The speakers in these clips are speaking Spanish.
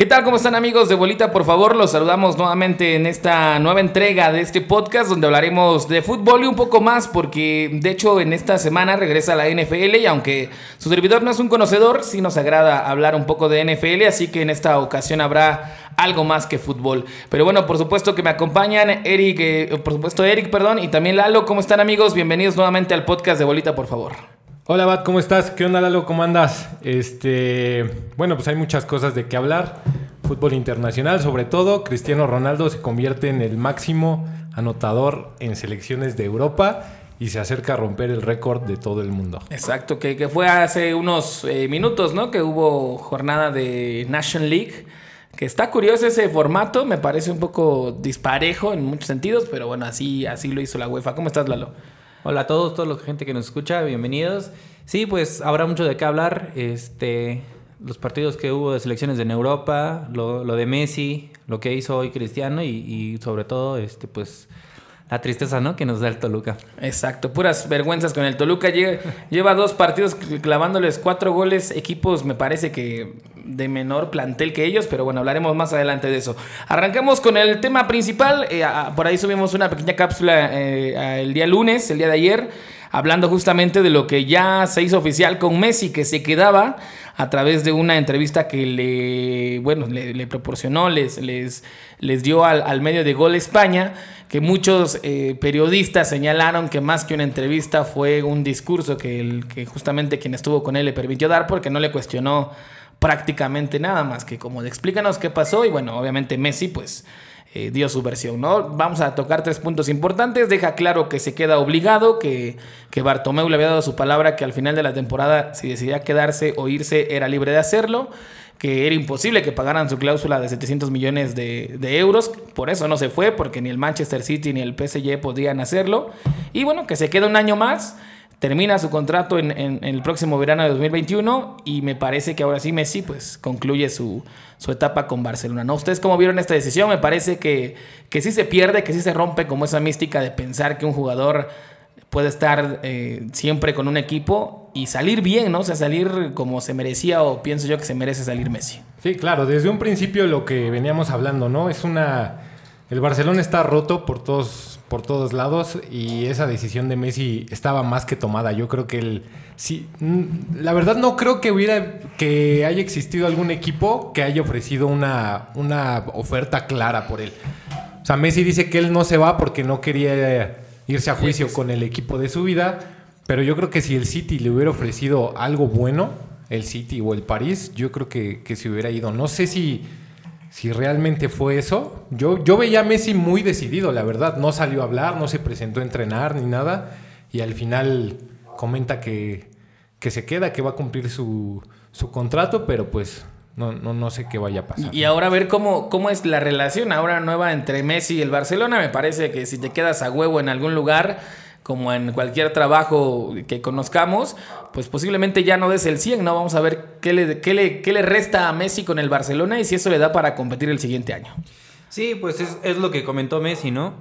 ¿Qué tal? ¿Cómo están amigos de Bolita? Por favor, los saludamos nuevamente en esta nueva entrega de este podcast donde hablaremos de fútbol y un poco más porque de hecho en esta semana regresa la NFL y aunque su servidor no es un conocedor, sí nos agrada hablar un poco de NFL, así que en esta ocasión habrá algo más que fútbol. Pero bueno, por supuesto que me acompañan Eric, eh, por supuesto Eric, perdón, y también Lalo. ¿Cómo están amigos? Bienvenidos nuevamente al podcast de Bolita, por favor. Hola, Bat, ¿cómo estás? ¿Qué onda, Lalo? ¿Cómo andas? Este, bueno, pues hay muchas cosas de qué hablar. Fútbol internacional, sobre todo, Cristiano Ronaldo se convierte en el máximo anotador en selecciones de Europa y se acerca a romper el récord de todo el mundo. Exacto, que, fue hace unos eh, minutos, ¿no? Que hubo jornada de National League. Que está curioso ese formato, me parece un poco disparejo en muchos sentidos, pero bueno, así, así lo hizo la UEFA. ¿Cómo estás, Lalo? Hola a todos, toda la gente que nos escucha, bienvenidos. Sí, pues habrá mucho de qué hablar. Este, los partidos que hubo de selecciones en Europa, lo, de Messi, lo que hizo hoy Cristiano y, y, sobre todo, este, pues la tristeza, ¿no? Que nos da el Toluca. Exacto, puras vergüenzas con el Toluca. Lleva, dos partidos clavándoles cuatro goles, equipos me parece que de menor plantel que ellos, pero bueno, hablaremos más adelante de eso. Arrancamos con el tema principal. Eh, por ahí subimos una pequeña cápsula eh, el día lunes, el día de ayer, hablando justamente de lo que ya se hizo oficial con Messi, que se quedaba a través de una entrevista que le, bueno, le, proporcionó, les, les, les dio al, medio de Gol España, que muchos eh, periodistas señalaron que más que una entrevista fue un discurso que, el, que justamente quien estuvo con él le permitió dar porque no le cuestionó prácticamente nada más que como de explícanos qué pasó y bueno, obviamente Messi pues eh, dio su versión, ¿no? Vamos a tocar tres puntos importantes. Deja claro que se queda obligado, que, que Bartomeu le había dado su palabra que al final de la temporada, si decidía quedarse o irse, era libre de hacerlo que era imposible que pagaran su cláusula de 700 millones de, de, euros. Por eso no se fue, porque ni el Manchester City ni el PSG podían hacerlo. Y bueno, que se queda un año más termina su contrato en, el próximo verano de 2021 y me parece que ahora sí Messi pues concluye su, etapa con Barcelona. ¿no? ¿Ustedes cómo vieron esta decisión? Me parece que, que sí se pierde, que sí se rompe como esa mística de pensar que un jugador puede estar eh, siempre con un equipo y salir bien, ¿no? O sea, salir como se merecía o pienso yo que se merece salir Messi. Sí, claro, desde un principio lo que veníamos hablando, ¿no? Es una... El Barcelona está roto por todos por todos lados y esa decisión de Messi estaba más que tomada. Yo creo que él sí, mm, la verdad no creo que hubiera que haya existido algún equipo que haya ofrecido una, una oferta clara por él. O sea, Messi dice que él no se va porque no quería irse a juicio con el equipo de su vida, pero yo creo que si el City le hubiera ofrecido algo bueno, el City o el París, yo creo que, que se hubiera ido. No sé si si realmente fue eso. Yo, yo veía a Messi muy decidido, la verdad. No salió a hablar, no se presentó a entrenar ni nada. Y al final comenta que, que se queda, que va a cumplir su, su contrato, pero pues no, no, no, sé qué vaya a pasar. Y ahora a ver cómo, cómo es la relación ahora nueva entre Messi y el Barcelona. Me parece que si te quedas a huevo en algún lugar como en cualquier trabajo que conozcamos, pues posiblemente ya no des el 100, ¿no? Vamos a ver qué le, qué le, qué le resta a Messi con el Barcelona y si eso le da para competir el siguiente año. Sí, pues es, es lo que comentó Messi, ¿no?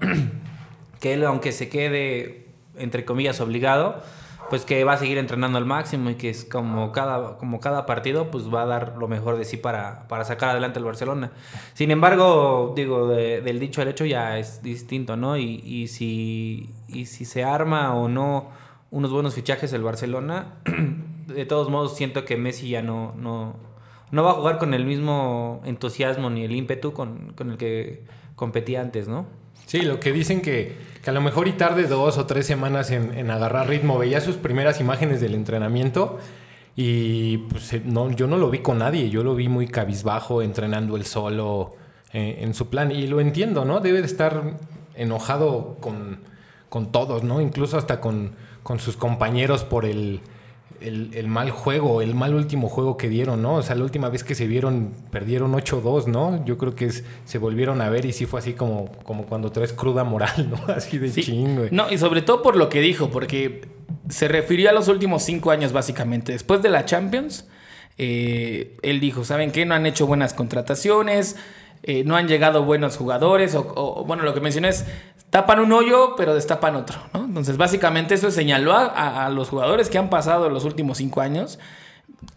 que él, aunque se quede, entre comillas, obligado, pues que va a seguir entrenando al máximo y que es como cada, como cada partido, pues va a dar lo mejor de sí para, para sacar adelante al Barcelona. Sin embargo, digo, del dicho al hecho ya es distinto, ¿no? Y, y, si, y si se arma o no unos buenos fichajes el Barcelona, de todos modos siento que Messi ya no, no, no va a jugar con el mismo entusiasmo ni el ímpetu con, con el que competía antes, ¿no? Sí, lo que dicen que, que a lo mejor y tarde dos o tres semanas en, agarrar ritmo. Veía sus primeras imágenes del entrenamiento y pues, no, yo no lo vi con nadie. Yo lo vi muy cabizbajo, entrenando él solo eh, en su plan. Y lo entiendo, ¿no? Debe de estar enojado con, con todos, ¿no? Incluso hasta con, con sus compañeros por el el, mal juego, el mal último juego que dieron, ¿no? O sea, la última vez que se vieron, perdieron 8-2, ¿no? Yo creo que es, se volvieron a ver y sí fue así como, como cuando traes cruda moral, ¿no? Así de sí. No, y sobre todo por lo que dijo, porque se refirió a los últimos cinco años, básicamente. Después de la Champions, eh, él dijo, ¿saben qué? No han hecho buenas contrataciones, eh, no han llegado buenos jugadores, o, bueno, lo que mencioné es, tapan un hoyo, pero destapan otro, ¿no? Entonces, básicamente eso señaló a, los jugadores que han pasado los últimos cinco años,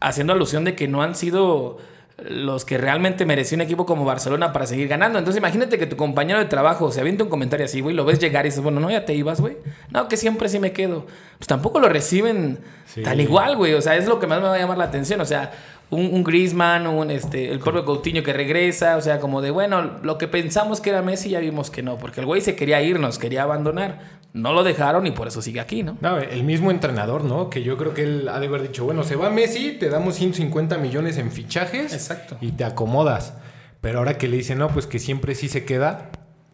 haciendo alusión de que no han sido los que realmente merecía un equipo como Barcelona para seguir ganando. Entonces imagínate que tu compañero de trabajo se avienta un comentario así, güey, lo ves llegar y dices, bueno, no, ya te ibas, güey. No, que siempre sí me quedo. Pues tampoco lo reciben Sí. tan igual, güey. O sea, es lo que más me va a llamar la atención. O sea, un, un Griezmann, un, este, el propio Coutinho que regresa. O sea, como de, bueno, lo que pensamos que era Messi ya vimos que no. Porque el güey se quería ir, nos quería abandonar. No lo dejaron y por eso sigue aquí, ¿no? No, el mismo entrenador, ¿no? Que yo creo que él ha de haber dicho, bueno, se va Messi, te damos 150 millones en fichajes. Exacto. Y te acomodas. Pero ahora que le dicen, no, pues que siempre sí se queda.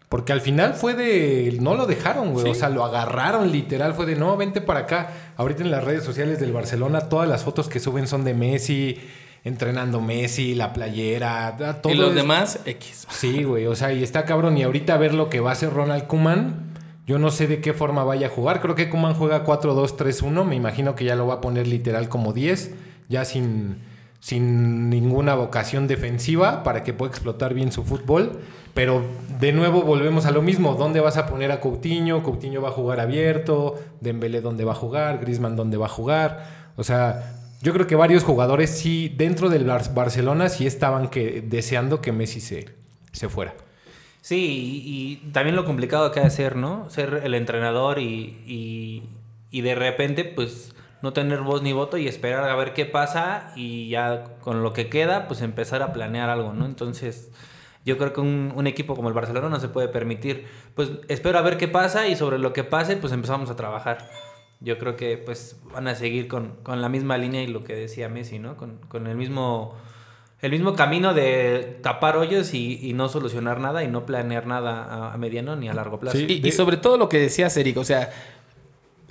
Porque al final fue de. No lo dejaron, güey. Sí. O sea, lo agarraron literal. Fue de, no, vente para acá. Ahorita en las redes sociales del Barcelona, todas las fotos que suben son de Messi, entrenando Messi, la playera. Todo y los es- demás, X. Sí, güey, o sea, y está cabrón. Y ahorita ver lo que va a hacer Ronald Kuman, yo no sé de qué forma vaya a jugar. Creo que Kuman juega 4-2-3-1. Me imagino que ya lo va a poner literal como 10, ya sin, sin ninguna vocación defensiva para que pueda explotar bien su fútbol. Pero de nuevo volvemos a lo mismo. ¿Dónde vas a poner a Coutinho? Coutinho va a jugar abierto. Dembélé dónde va a jugar. Griezmann dónde va a jugar. O sea, yo creo que varios jugadores sí, dentro del Bar- Barcelona, sí estaban que, deseando que Messi se, se fuera. Sí, y, también lo complicado que ha de ser, ¿no? Ser el entrenador y, y, de repente, pues, no tener voz ni voto y esperar a ver qué pasa y ya con lo que queda, pues empezar a planear algo, ¿no? Entonces, yo creo que un equipo como el Barcelona no se puede permitir, pues, espero a ver qué pasa y sobre lo que pase, pues empezamos a trabajar. Yo creo que, pues, van a seguir con, con la misma línea y lo que decía Messi, ¿no? Con, con el mismo... El mismo camino de tapar hoyos y, y no solucionar nada y no planear nada a, a mediano ni a largo plazo. Sí. Y, sobre todo lo que decías, Eric, o sea,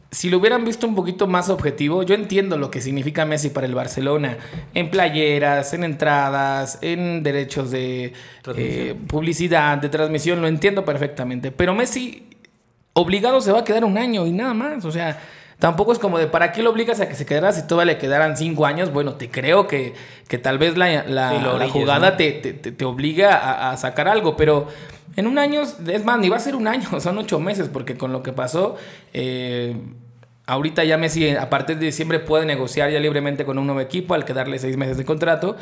si lo hubieran visto un poquito más objetivo, yo entiendo lo que significa Messi para el Barcelona, en playeras, en entradas, en derechos de eh, publicidad, de transmisión, lo entiendo perfectamente, pero Messi obligado se va a quedar un año y nada más, o sea... Tampoco es como de, ¿para qué lo obligas a que se quedara si todavía le quedaran cinco años? Bueno, te creo que, que tal vez la, la- Sí, jugada ¿no? te, te, te- te obliga a, a sacar algo, pero en un año, es más, ni va a ser un año, son ocho meses, porque con lo que pasó, eh, ahorita ya Messi a partir de diciembre puede negociar ya libremente con un nuevo equipo al quedarle seis meses de contrato.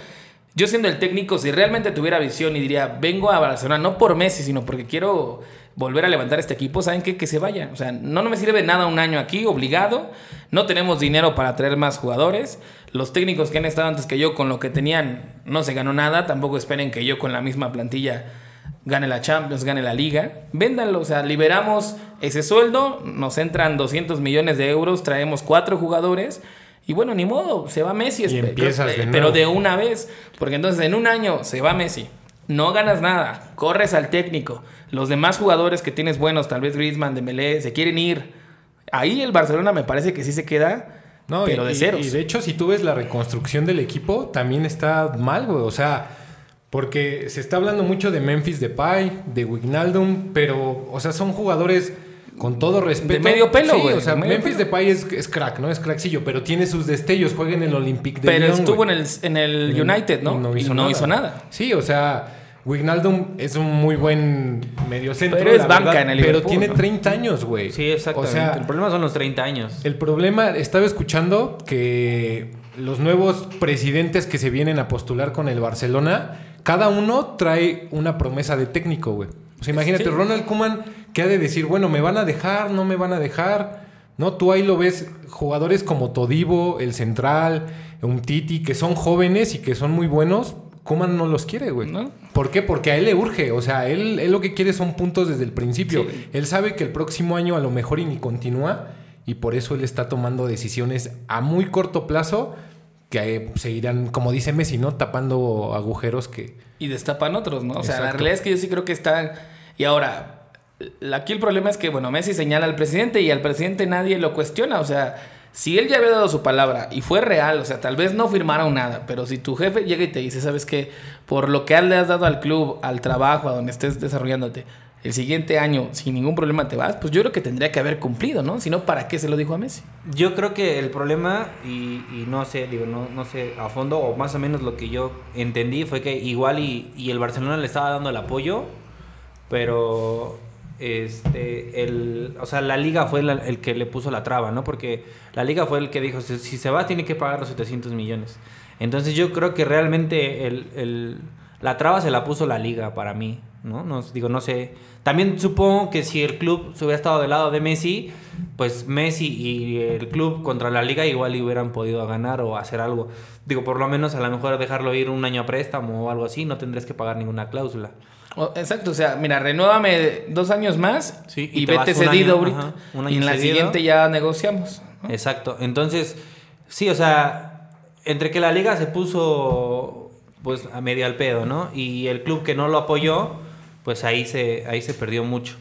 Yo siendo el técnico, si realmente tuviera visión y diría, vengo a Barcelona no por Messi, sino porque quiero volver a levantar este equipo, ¿saben qué? Que se vaya. O sea, no, no me sirve nada un año aquí, obligado. No tenemos dinero para traer más jugadores. Los técnicos que han estado antes que yo con lo que tenían no se ganó nada. Tampoco esperen que yo con la misma plantilla gane la Champions, gane la Liga. Véndanlo, o sea, liberamos ese sueldo, nos entran 200 millones de euros, traemos cuatro jugadores. Y bueno, ni modo, se va Messi. Y de eh, pero de una vez. Porque entonces en un año se va Messi. No ganas nada. Corres al técnico. Los demás jugadores que tienes buenos, tal vez Griezmann, Dembélé, se quieren ir. Ahí el Barcelona me parece que sí se queda, No, pero y, de ceros. Y de hecho, si tú ves la reconstrucción del equipo, también está mal, güey. O sea, porque se está hablando mucho de Memphis Depay, de Wijnaldum, pero, o sea, son jugadores con todo respeto. De medio pelo, Sí, güey, O sea, Memphis. Depay es, es crack, ¿no? Es crackcillo, pero tiene sus destellos. Juega en el Olympique de pero Lyon, estuvo en el, en el United, ¿no? y no Y hizo no nada. hizo nada. Sí, o sea, Wijnaldum es un muy buen mediocentro. Pero es la banca verdad, en el Pero Liverpool, tiene ¿no? 30 años, güey. Sí, exactamente. O sea, el problema son los 30 años. el problema, estaba escuchando que los nuevos presidentes que se vienen a postular con el Barcelona, cada uno trae una promesa de técnico, güey. Sea, imagínate, Sí. Ronald Koeman, que ha de decir, bueno, me van a dejar, no me van a dejar. No, tú ahí lo ves, jugadores como Todivo, el Central, un Titi, que son jóvenes y que son muy buenos. Koeman no los quiere, güey. ¿No? ¿Por qué? Porque a él le urge. O sea, él, él lo que quiere son puntos desde el principio. Sí. Él sabe que el próximo año a lo mejor y ni continúa. Y por eso él está tomando decisiones a muy corto plazo que eh, seguirán, como dice Messi, ¿no? Tapando agujeros que... Y destapan otros, ¿no? O sea, la Exacto. realidad es que yo sí creo que están. Y ahora, aquí el problema es que, bueno, Messi señala al presidente y al presidente nadie lo cuestiona. O sea, si él ya había dado su palabra y fue real, o sea, tal vez no firmaron nada, pero si tu jefe llega y te dice, ¿sabes qué? Por lo que le has dado al club, al trabajo, a donde estés desarrollándote, el siguiente año sin ningún problema te vas, pues yo creo que tendría que haber cumplido, ¿no? Si no, ¿para qué se lo dijo a Messi? Yo creo que el problema, y, y no sé, digo, no, no sé a fondo, o más o menos lo que yo entendí fue que igual y el Barcelona le estaba dando el apoyo, pero este el o sea la liga fue el que le puso la traba no porque la liga fue el que dijo si, si se va tiene que pagar los 700 millones Entonces yo creo que realmente el, el- la traba se la puso la liga para mí, ¿no? No digo, no sé. También supongo que si el club se hubiera estado del lado de Messi, pues Messi y el club contra la liga igual hubieran podido ganar o hacer algo. Digo, por lo menos a lo mejor dejarlo ir un año a préstamo o algo así, no tendrías que pagar ninguna cláusula. O- exacto, o sea, mira, renuévame dos años más Sí, y, y te vete cedido año, ahorita. ajá, y en la cedido. siguiente ya negociamos. ¿no? Exacto. Entonces, sí, o sea, entre que la liga se puso pues a medio al pedo, ¿no? Y el club que no lo apoyó, pues ahí se, ahí se perdió mucho.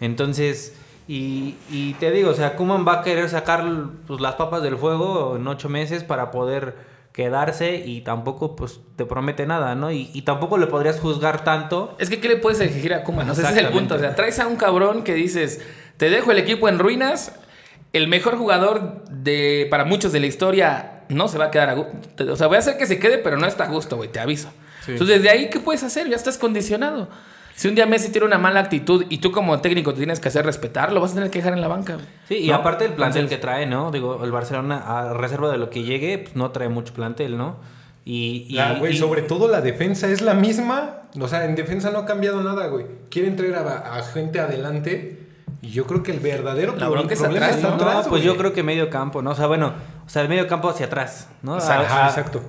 Entonces, y, y te digo, o sea, Kuman va a querer sacar pues, las papas del fuego en ocho meses para poder quedarse y tampoco pues te promete nada, ¿no? Y, y tampoco le podrías juzgar tanto. Es que, ¿qué le puedes exigir a Kuma? No sé, ese es el punto. O sea, traes a un cabrón que dices, te dejo el equipo en ruinas, el mejor jugador de para muchos de la historia no se va a quedar a gusto. O sea, voy a hacer que se quede, pero no está a gusto, güey, te aviso. Sí. Entonces, desde ahí, ¿qué puedes hacer? Ya estás condicionado. Si un día Messi tiene una mala actitud y tú como técnico te tienes que hacer respetar, lo vas a tener que dejar en la banca. Sí, y ¿No? aparte el plantel Entonces, que trae, ¿no? Digo, el Barcelona, a reserva de lo que llegue, pues no trae mucho plantel, ¿no? Y, y- La- güey, y- sobre todo la defensa es la misma. O sea, en defensa no ha cambiado nada, güey. Quieren traer a, a gente adelante. Y yo creo que el verdadero La pro- bronca es problema atrás, está ¿no? No, atrás. pues güey. yo creo que medio campo, ¿no? O sea, bueno, o sea, el medio campo hacia atrás, ¿no? Ajá, Ah, exacto.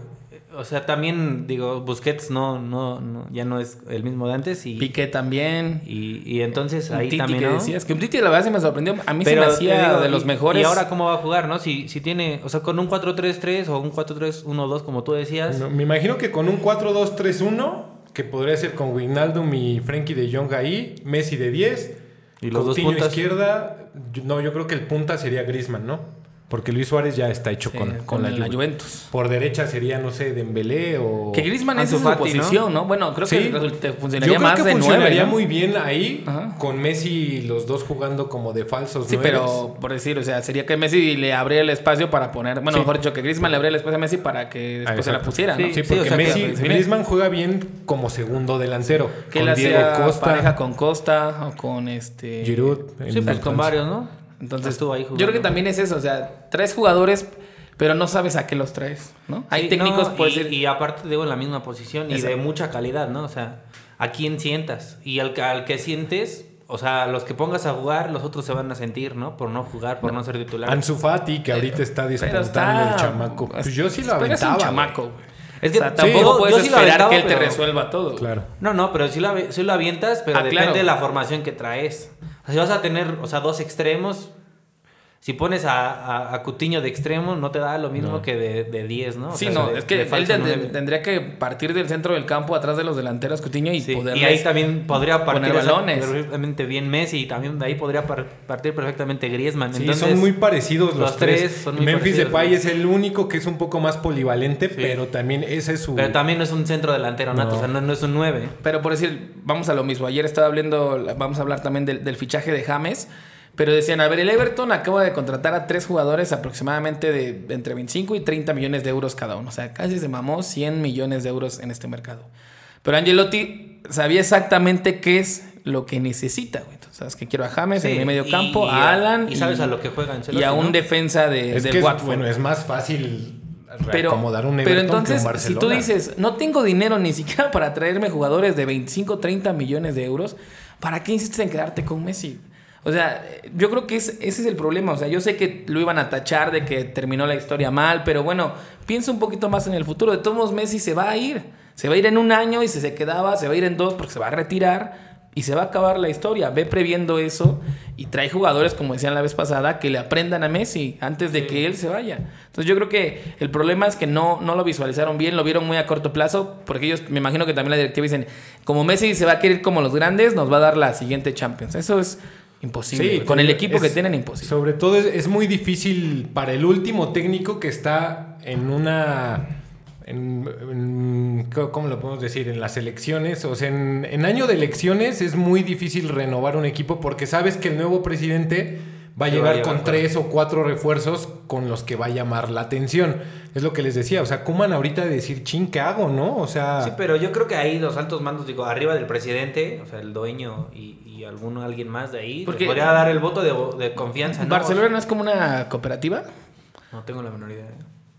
O sea, también, digo, Busquets no, no, no, ya no es el mismo de antes y, Piqué también. y, y entonces ahí Titi también, que ¿no? decías, que un Titi la verdad se me sorprendió. A mí Pero se me hacía digo, de los y- mejores. Y ahora cómo va a jugar, ¿no? Si, si tiene, o sea, con un 4-3-3 o un 4-3-1-2 como tú decías. No, me imagino que con un 4-2-3-1, que podría ser con Wijnaldum y Frenkie de Jong ahí, Messi de 10, Y los dos Coutinho puntas. izquierda, no, yo creo que el punta sería Griezmann, ¿no? Porque Luis Suárez ya está hecho Sí, con, con, con la, la Juve. Juventus. Por derecha sería, no sé, Dembélé o... Que Griezmann es su Fati, posición, ¿no? Bueno, creo Sí. que resulta- Yo funcionaría creo más que de nueve. funcionaría ¿no? muy bien ahí, Ajá. con Messi y los dos jugando como de falsos Sí, nueves. pero por decir, o sea, sería que Messi le abría el espacio para poner, bueno, Sí. mejor dicho, que Griezmann le abría el espacio a Messi para que Ah, después se la pusiera, ¿no? Sí, Sí, sí, porque o sea, Messi. Griezmann juega bien como segundo delantero. Que él con Diego hacía Costa, pareja con Costa o con este... Giroud. Sí, pues con varios, ¿no? Entonces, Estuvo ahí yo creo que jugando. también es eso, o sea, tres jugadores, pero no sabes a qué los traes, ¿no? Hay Sí, técnicos, no, y, y aparte digo en la misma posición y de mucha calidad, ¿no? O sea, a quién sientas y al, que- al que sientes, o sea, los que pongas a jugar, los otros se van a sentir, ¿no? Por no jugar, por no, ser titular. Ansu Fati, que ahorita está está... el chamaco. Pues yo sí lo pero es aventaba. un chamaco, güey. Es que o sea, sí, tampoco puedes yo sí lo esperar aventaba, que él te resuelva todo. Claro. No, no, pero sí lo, sí lo avientas, pero Ah, depende claro. de la formación que traes. Si vas a tener, o sea, dos extremos, si pones a, a, a Cutiño de extremo, no te da lo mismo No. que de, de 10, ¿no? O Sí, sea, no, de- es que él tendría que partir del centro del campo atrás de los delanteros Coutinho y Sí, poder y ahí también podría partir poner balones. perfectamente bien Messi y también de ahí podría par- partir perfectamente Griezmann. Sí, Entonces, son muy parecidos los, los tres. tres son muy Memphis parecidos, Depay ¿no? es el único que es un poco más polivalente, pero también ese es su... Pero también no es un centro delantero nato, No. o sea, no, no es un 9. Pero por decir, vamos a lo mismo. Ayer estaba hablando, vamos a hablar también del, del fichaje de James. Pero decían, a ver, el Everton acaba de contratar a tres jugadores aproximadamente de entre 25 y 30 millones de euros cada uno. O sea, casi se mamó 100 millones de euros en este mercado. Pero Angelotti sabía exactamente qué es lo que necesita, güey. Entonces, sabes que quiero a James en mi medio y- campo, y- a Alan y sabes a lo que juega y a un ¿no? defensa de, es del que es, Watford. bueno, es más fácil Pero, acomodar un pero Everton entonces, que un si Barcelona. tú dices, no tengo dinero ni siquiera para traerme jugadores de 25, 30 millones de euros, ¿para qué insistes en quedarte con Messi? O sea, yo creo que es- ese es el problema. O sea, yo sé que lo iban a tachar de que terminó la historia mal, pero bueno, piensa un poquito más en el futuro. De todos modos, Messi se va a ir. Se va a ir en un año y si se quedaba, se va a ir en dos porque se va a retirar y se va a acabar la historia. Ve previendo eso y trae jugadores, como decían la vez pasada, que le aprendan a Messi antes de que él se vaya. Entonces yo creo que el problema es que no, no lo visualizaron bien, lo vieron muy a corto plazo, porque ellos, me imagino que también la directiva dicen, como Messi se va a querer como los grandes, nos va a dar la siguiente Champions. Eso es imposible. Sí, Con el equipo que tienen, imposible. Sobre todo es, es muy difícil para el último técnico que está en una... En, en- ¿Cómo lo podemos decir? En las elecciones. O sea, en, en año de elecciones es muy difícil renovar un equipo porque sabes que el nuevo presidente va a llegar con tres o cuatro refuerzos con los que va a llamar la atención. Es lo que les decía. O sea, Kuman ahorita de decir, ching, ¿qué hago? ¿No? O sea... Sí, pero yo creo que ahí los altos mandos, digo, arriba del presidente, o sea, el dueño y, y alguno, alguien más de ahí, Porque- podría dar el voto de, de confianza, ¿no? ¿Barcelona no es como una cooperativa? No tengo la menor idea.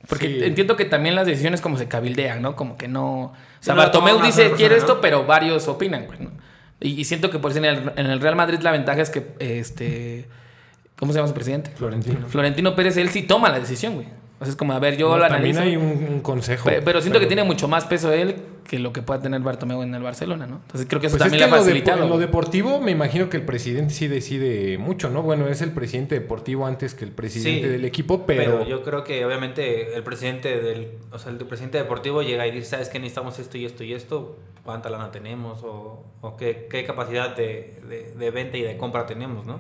Porque Sí. entiendo que también las decisiones como se cabildean, ¿no? Como que no... O sea, No Bartomeu dice, quiero esto, ¿no? pero varios opinan, güey, ¿no? Y, y siento que por eso en el, en el Real Madrid la ventaja es que, este... ¿Cómo se llama su presidente? Florentino. Florentino Pérez, él sí toma la decisión, güey. O sea, es como, a ver, yo No, la también analizo. hay un, un consejo. Pe- Pero, siento que tiene mucho más peso él que lo que pueda tener Bartomeu en el Barcelona, ¿no? Entonces creo que eso Pues es también que le ha en lo, de- facilitado. en lo güey. deportivo me imagino que el presidente sí decide mucho, ¿no? Bueno, es el presidente deportivo antes que el presidente Sí, del equipo, Pero, pero, yo creo que obviamente el presidente del, o sea, el presidente deportivo llega y dice, ¿sabes qué? Necesitamos esto y esto y esto, ¿cuánta lana tenemos? O, o qué, qué capacidad de, de- de venta y de compra tenemos, ¿no?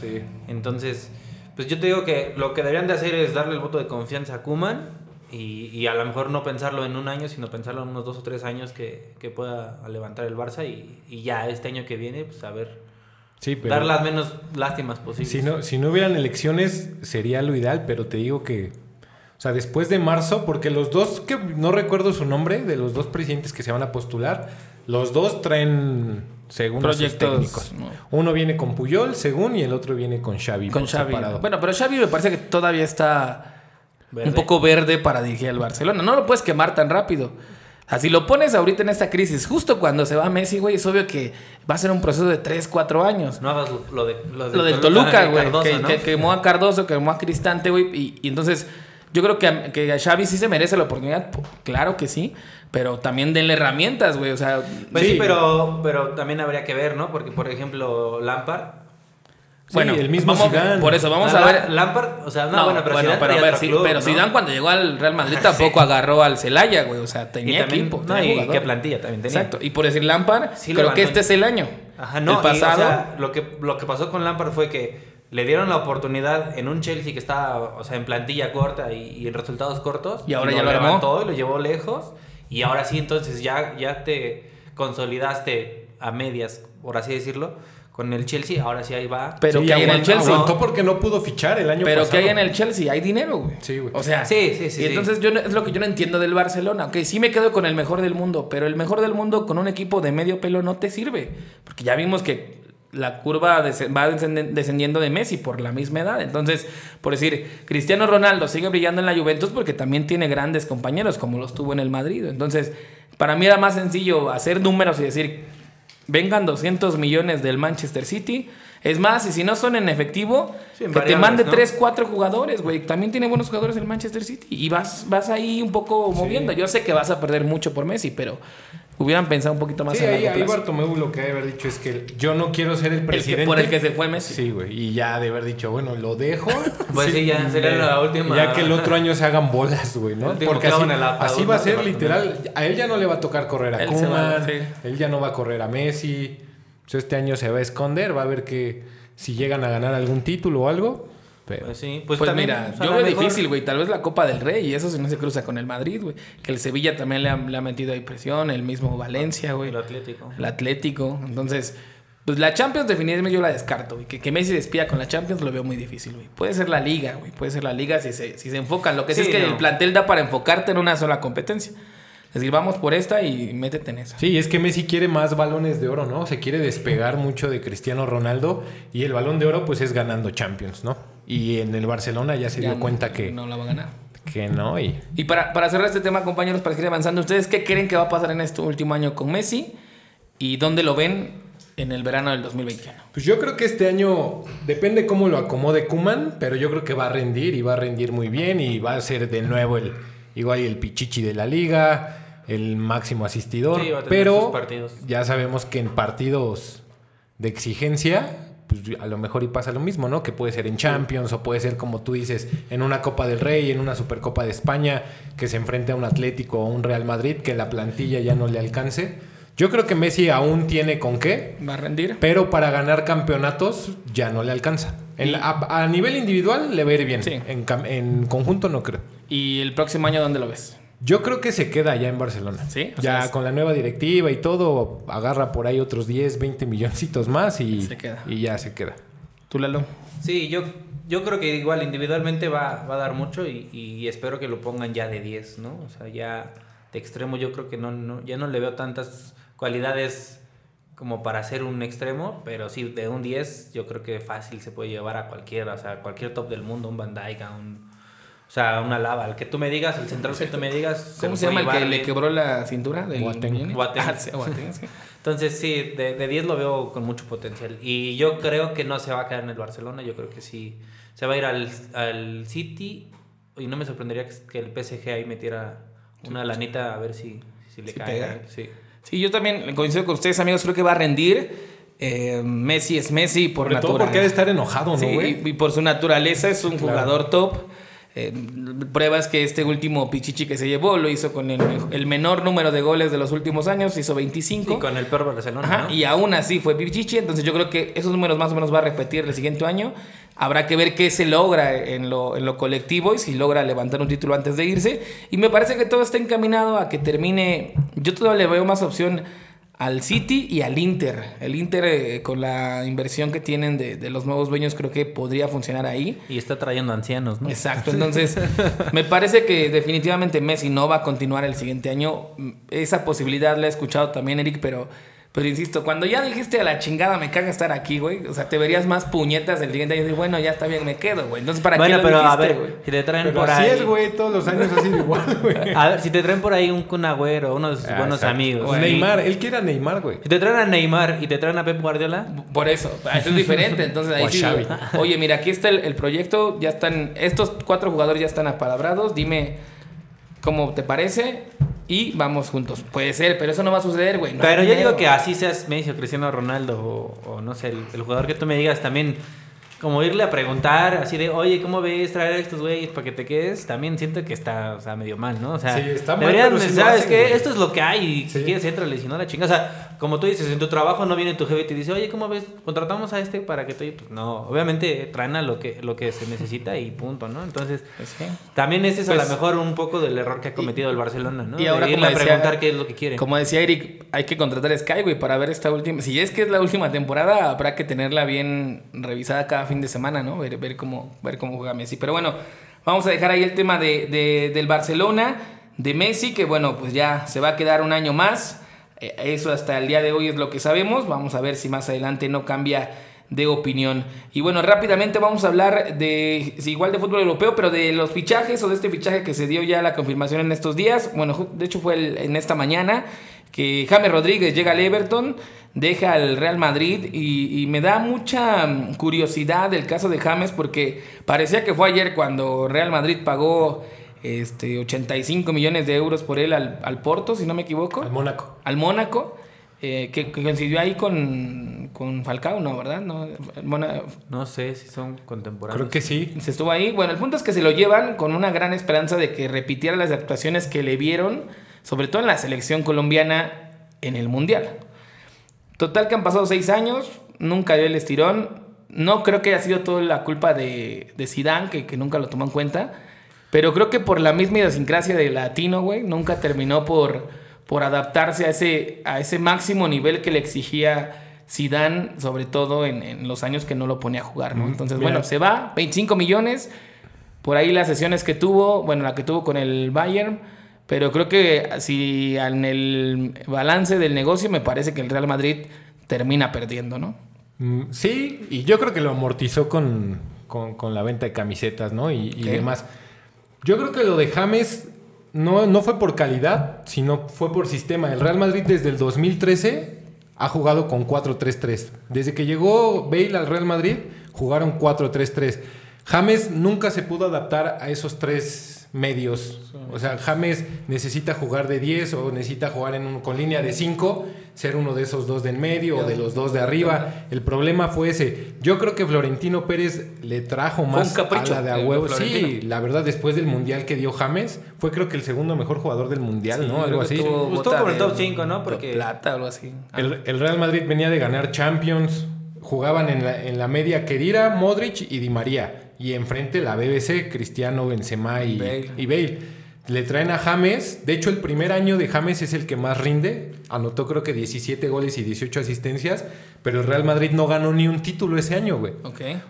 Sí. Entonces, pues yo te digo que lo que deberían de hacer es darle el voto de confianza a Kuman y, y a lo mejor no pensarlo en un año, sino pensarlo en unos dos o tres años que, que pueda levantar el Barça y, y ya este año que viene, pues a ver, Sí, pero dar las menos lástimas posibles. si no, si no hubieran elecciones sería lo ideal, pero te digo que, o sea, después de marzo, porque los dos, que no recuerdo su nombre, de los dos presidentes que se van a postular, los dos traen, según Proyectos, técnicos. ¿no? Uno viene con Puyol, según, y el otro viene con Xavi. Con Xavi. separado. Bueno, pero Xavi me parece que todavía está Verde. un poco verde para dirigir al Barcelona. No lo puedes quemar tan rápido. Así lo pones ahorita en esta crisis, justo cuando se va Messi, güey, es obvio que va a ser un proceso de 3, 4 años. No hagas lo de lo, de Lo del Toluca, güey, que, ¿no? que quemó a Cardoso, quemó a Cristante, güey, y, y entonces yo creo que a, que a Xavi sí se merece la oportunidad, po- claro que sí, pero también denle herramientas, güey, o sea, Pues sí, Sí. pero, pero también habría que ver, ¿no? Porque, por ejemplo, Lampard. Sí, bueno, el mismo vamos- Zidane. por eso vamos La- a ver Lampard, o sea, no, No, bueno, pero bueno, Zidane pero ver, otro sí, club, pero ¿no? Zidane cuando llegó al Real Madrid tampoco agarró al Celaya, güey, o sea, Y tenía también- equipo, no, tenía y qué plantilla también tenía. Exacto, y por decir Lampard, Sí creo que este es el año. Ajá, no, el y, o pasado, sea, lo que, lo que pasó con Lampard fue que le dieron la oportunidad en un Chelsea que estaba, o sea, en plantilla corta y, y en resultados cortos. Y ahora ya lo armó. levantó y lo llevó lejos. Y ahora sí, entonces ya, ya te consolidaste a medias, por así decirlo, con el Chelsea. Ahora sí ahí va. pero Sí, que hay en el Chelsea. Aguantó porque no pudo fichar el año Pero pasado. que hay en el Chelsea, hay dinero, güey. Sí, güey. O sea, Sí, sí, sí, Y sí. entonces yo no- es lo que yo no entiendo del Barcelona. Ok, sí me quedo con el mejor del mundo, pero el mejor del mundo con un equipo de medio pelo no te sirve. Porque ya vimos que la curva va descendiendo de Messi por la misma edad. Entonces, por decir, Cristiano Ronaldo sigue brillando en la Juventus porque también tiene grandes compañeros, como los tuvo en el Madrid. Entonces, para mí era más sencillo hacer números y decir, vengan 200 millones del Manchester City. Es más, y si no son en efectivo, Sí, en que te mande ¿no? 3, 4 jugadores, güey. También tiene buenos jugadores el Manchester City. Y vas, vas ahí un poco moviendo. Yo sé que vas a perder mucho por Messi, pero hubieran pensado un poquito más Sí, a ahí, ahí. Bartomeu lo que debe haber dicho es que yo no quiero ser el El que- presidente. por el que se fue Messi. Sí, güey. Y ya de haber dicho, bueno, lo dejo. Pues sí, ya sería la última. Ya que el otro año se hagan bolas, güey, ¿no? Porque así, en así va a ser literal. A él ya no le va a tocar correr a Él va, sí. Él ya no va a correr a Messi. Entonces, este año se va a esconder. Va a ver que si llegan a ganar algún título o algo. Pero, Pues sí, pues, Pues, también, mira, o sea, yo veo mejor- difícil, güey. Tal vez la Copa del Rey y eso si no se cruza con el Madrid, güey. Que el Sevilla también le ha, le ha metido ahí presión, el mismo Valencia, güey. El Atlético. El Atlético. Entonces, pues la Champions definitivamente yo la descarto, güey. Que, que Messi despida con la Champions lo veo muy difícil, güey. Puede ser la Liga, güey. Puede ser la Liga si se, si se enfocan. Lo que sí, Sí, es que no. el plantel da para enfocarte en una sola competencia. Es decir, vamos por esta y métete en esa. Sí, es que Messi quiere más balones de oro, ¿no? Se quiere despegar mucho de Cristiano Ronaldo y el balón de oro pues es ganando Champions, ¿no? Y en el Barcelona ya se Ya dio no- cuenta que No la va a ganar. que no y Y para, para cerrar este tema, compañeros, para seguir avanzando, ¿ustedes qué creen que va a pasar en este último año con Messi? ¿Y dónde lo ven en el verano del 2021? Pues yo creo que este año depende cómo lo acomode Kuman, pero yo creo que va a rendir y va a rendir muy bien y va a ser de nuevo el igual el pichichi de la liga, el máximo asistidor, Sí, va a tener pero sus partidos. ya sabemos que en partidos de exigencia pues a lo mejor y pasa lo mismo, ¿no? Que puede ser en Champions o puede ser como tú dices, en una Copa del Rey, en una Supercopa de España, que se enfrente a un Atlético o un Real Madrid, que la plantilla ya no le alcance. Yo creo que Messi aún tiene con qué, ¿Va a rendir? pero para ganar campeonatos ya no le alcanza. En la- a, a nivel individual le va a ir bien. Sí. En, en conjunto no creo. ¿Y el próximo año dónde lo ves? Yo creo que se queda ya en Barcelona. Sí, o Ya sea, es- con la nueva directiva y todo, agarra por ahí otros 10, 20 milloncitos más y, Se queda. y ya se queda. ¿Tú, Lalo? Sí, yo, yo creo que igual individualmente va, va a dar mucho y, y espero que lo pongan ya de 10, ¿no? O sea, ya de extremo yo creo que no, no, ya no le veo tantas cualidades como para ser un extremo, pero sí, de un 10 yo creo que fácil se puede llevar a cualquiera, o sea, cualquier top del mundo, un Van Dijk, a un, O sea, una lava. El que tú me digas, el central que tú me digas. ¿Cómo lo se llama el que le quebró la cintura? Del? Boateng. Ah, sí. Entonces, sí, de, de 10 lo veo con mucho potencial. Y yo creo que no se va a quedar en el Barcelona. Yo creo que sí. Se va a ir al, al City. Y no me sorprendería que, que el PSG ahí metiera una lanita a ver si, si le Si cae. pega. Sí. Sí, yo también coincido con ustedes, amigos. Creo que va a rendir. Eh, Messi es Messi por naturaleza. porque ha de estar enojado, ¿no, Sí, güey? y, y por su naturaleza es un Claro. jugador top. Eh, pruebas que este último Pichichi que se llevó lo hizo con el, el menor número de goles de los últimos años, hizo 25. Y con el peor Barcelona. Ajá, ¿no? Y aún así fue Pichichi, entonces yo creo que esos números más o menos va a repetir el siguiente año. Habrá que ver qué se logra en lo, en lo colectivo y si logra levantar un título antes de irse. Y me parece que todo está encaminado a que termine. Yo todavía le veo más opción al City y al Inter. El Inter, eh, con la inversión que tienen de, de los nuevos dueños, creo que podría funcionar ahí. Y está trayendo ancianos, ¿no? Exacto, entonces me parece que definitivamente Messi no va a continuar el siguiente año. Esa posibilidad la he escuchado también, Eric, pero, pero insisto, cuando ya dijiste a la chingada me caga estar aquí, güey, o sea, te verías más puñetas el siguiente año y decir, bueno, ya está bien, me quedo, güey. Entonces, ¿para bueno, qué lo pero a dijiste, ver, güey? si te traen Pero por así ahí. es, güey. Todos los años ha sido igual, güey. A ver, si te traen por ahí un Kun Agüero, uno de sus Ah, buenos exacto. amigos. Güey. Neymar, él quiere a Neymar, güey. Si te traen a Neymar y te traen a Pep Guardiola, Por eso, eso es diferente. Entonces ahí O a sí. Xavi. Oye, mira, aquí está el, el proyecto. Ya están, estos cuatro jugadores ya están apalabrados. Dime cómo te parece y vamos juntos. Puede ser, pero eso no va a suceder, güey. No Pero yo dinero. digo que así seas Messi o Cristiano Ronaldo o, o no sé, el, el jugador que tú me digas también, como irle a preguntar así de, oye, ¿cómo ves traer a estos güeyes para que te quedes? También siento que está, o sea, medio mal, ¿no? O sea, Sí, está mal, deberían, pero ¿sabes hacen, qué? Esto es lo que hay y si quieres, entrale, si no la chinga. O sea, como tú dices, en tu trabajo no viene tu jefe y te dice, oye, ¿cómo ves? Contratamos a este para que te... Pues no, obviamente traen a lo que, lo que se necesita y punto, ¿no? Entonces... Pues sí. También ese es a Pues- lo mejor un poco del error que ha cometido el Barcelona, ¿no? y ahora, de irle como a decía- preguntar qué es lo que quiere. Como decía Eric, hay que contratar a Sky, güey, para ver esta última. Si es que es la última temporada, habrá que tenerla bien revisada cada fin de semana, ¿no? Ver, ver cómo, ver cómo juega Messi. Pero bueno, vamos a dejar ahí el tema de, de- del Barcelona, de Messi, que bueno, pues ya se va a quedar un año más. Eh, Eso hasta el día de hoy es lo que sabemos. Vamos a ver si más adelante no cambia de opinión. Y bueno, rápidamente vamos a hablar de, igual de fútbol europeo, pero de los fichajes o de este fichaje que se dio ya la confirmación en estos días. Bueno, de hecho fue en esta mañana que James Rodríguez llega al Everton, deja al Real Madrid y, y me da mucha mm, curiosidad el caso de James porque parecía que fue ayer cuando Real Madrid pagó este, 85 millones de euros por él al, al Porto, si no me equivoco Al Mónaco. al Mónaco, eh, que, que coincidió ahí con, con Falcao, ¿no? ¿Verdad? No, Mona- No sé si son contemporáneos. Creo que sí. se estuvo ahí. Bueno, el punto es que se lo llevan con una gran esperanza de que repitiera las actuaciones que le vieron, sobre todo en la selección colombiana en el Mundial. Total que han pasado seis años, nunca dio el estirón. No creo que haya sido toda la culpa de, de Zidane, que, que nunca lo tomó en cuenta. Pero creo que por la misma idiosincrasia del latino, güey, nunca terminó por, por adaptarse a ese, a ese máximo nivel que le exigía Zidane, sobre todo en, en los años que no lo ponía a jugar, ¿no? Entonces, Mira. bueno, se va, 25 millones. Por ahí las sesiones que tuvo, bueno, la que tuvo con el Bayern. Pero creo que si en el balance del negocio me parece que el Real Madrid termina perdiendo, ¿no? Mm, Sí, y yo creo que lo amortizó con, con- con la venta de camisetas, ¿no? Y, y demás. Yo creo que lo de James no, no fue por calidad, sino fue por sistema. El Real Madrid desde el 2013 ha jugado con 4-3-3. Desde que llegó Bale al Real Madrid, jugaron 4-3-3. James nunca se pudo adaptar a esos tres medios. O sea, James necesita jugar de 10 o necesita jugar en un- con línea de 5, ser uno de esos dos de en medio o de los dos de arriba. El problema fue ese. Yo creo que Florentino Pérez le trajo más capricho a la de a de huevo. Sí, la verdad, después del mundial que dio James, fue creo que el segundo mejor jugador del mundial, ¿no? Algo así. Estuvo bota por el top cinco, ¿no? Porque- Plata o algo así. El, el Real Madrid venía de ganar Champions. Jugaban en la, en la media Kedira, Modric y Di María. Y enfrente la BBC, Cristiano, Benzema y, Bale. y Bale. Le traen a James. De hecho, el primer año de James es el que más rinde. Anotó creo que 17 goles y 18 asistencias. Pero el Real Madrid no ganó ni un título ese año, güey.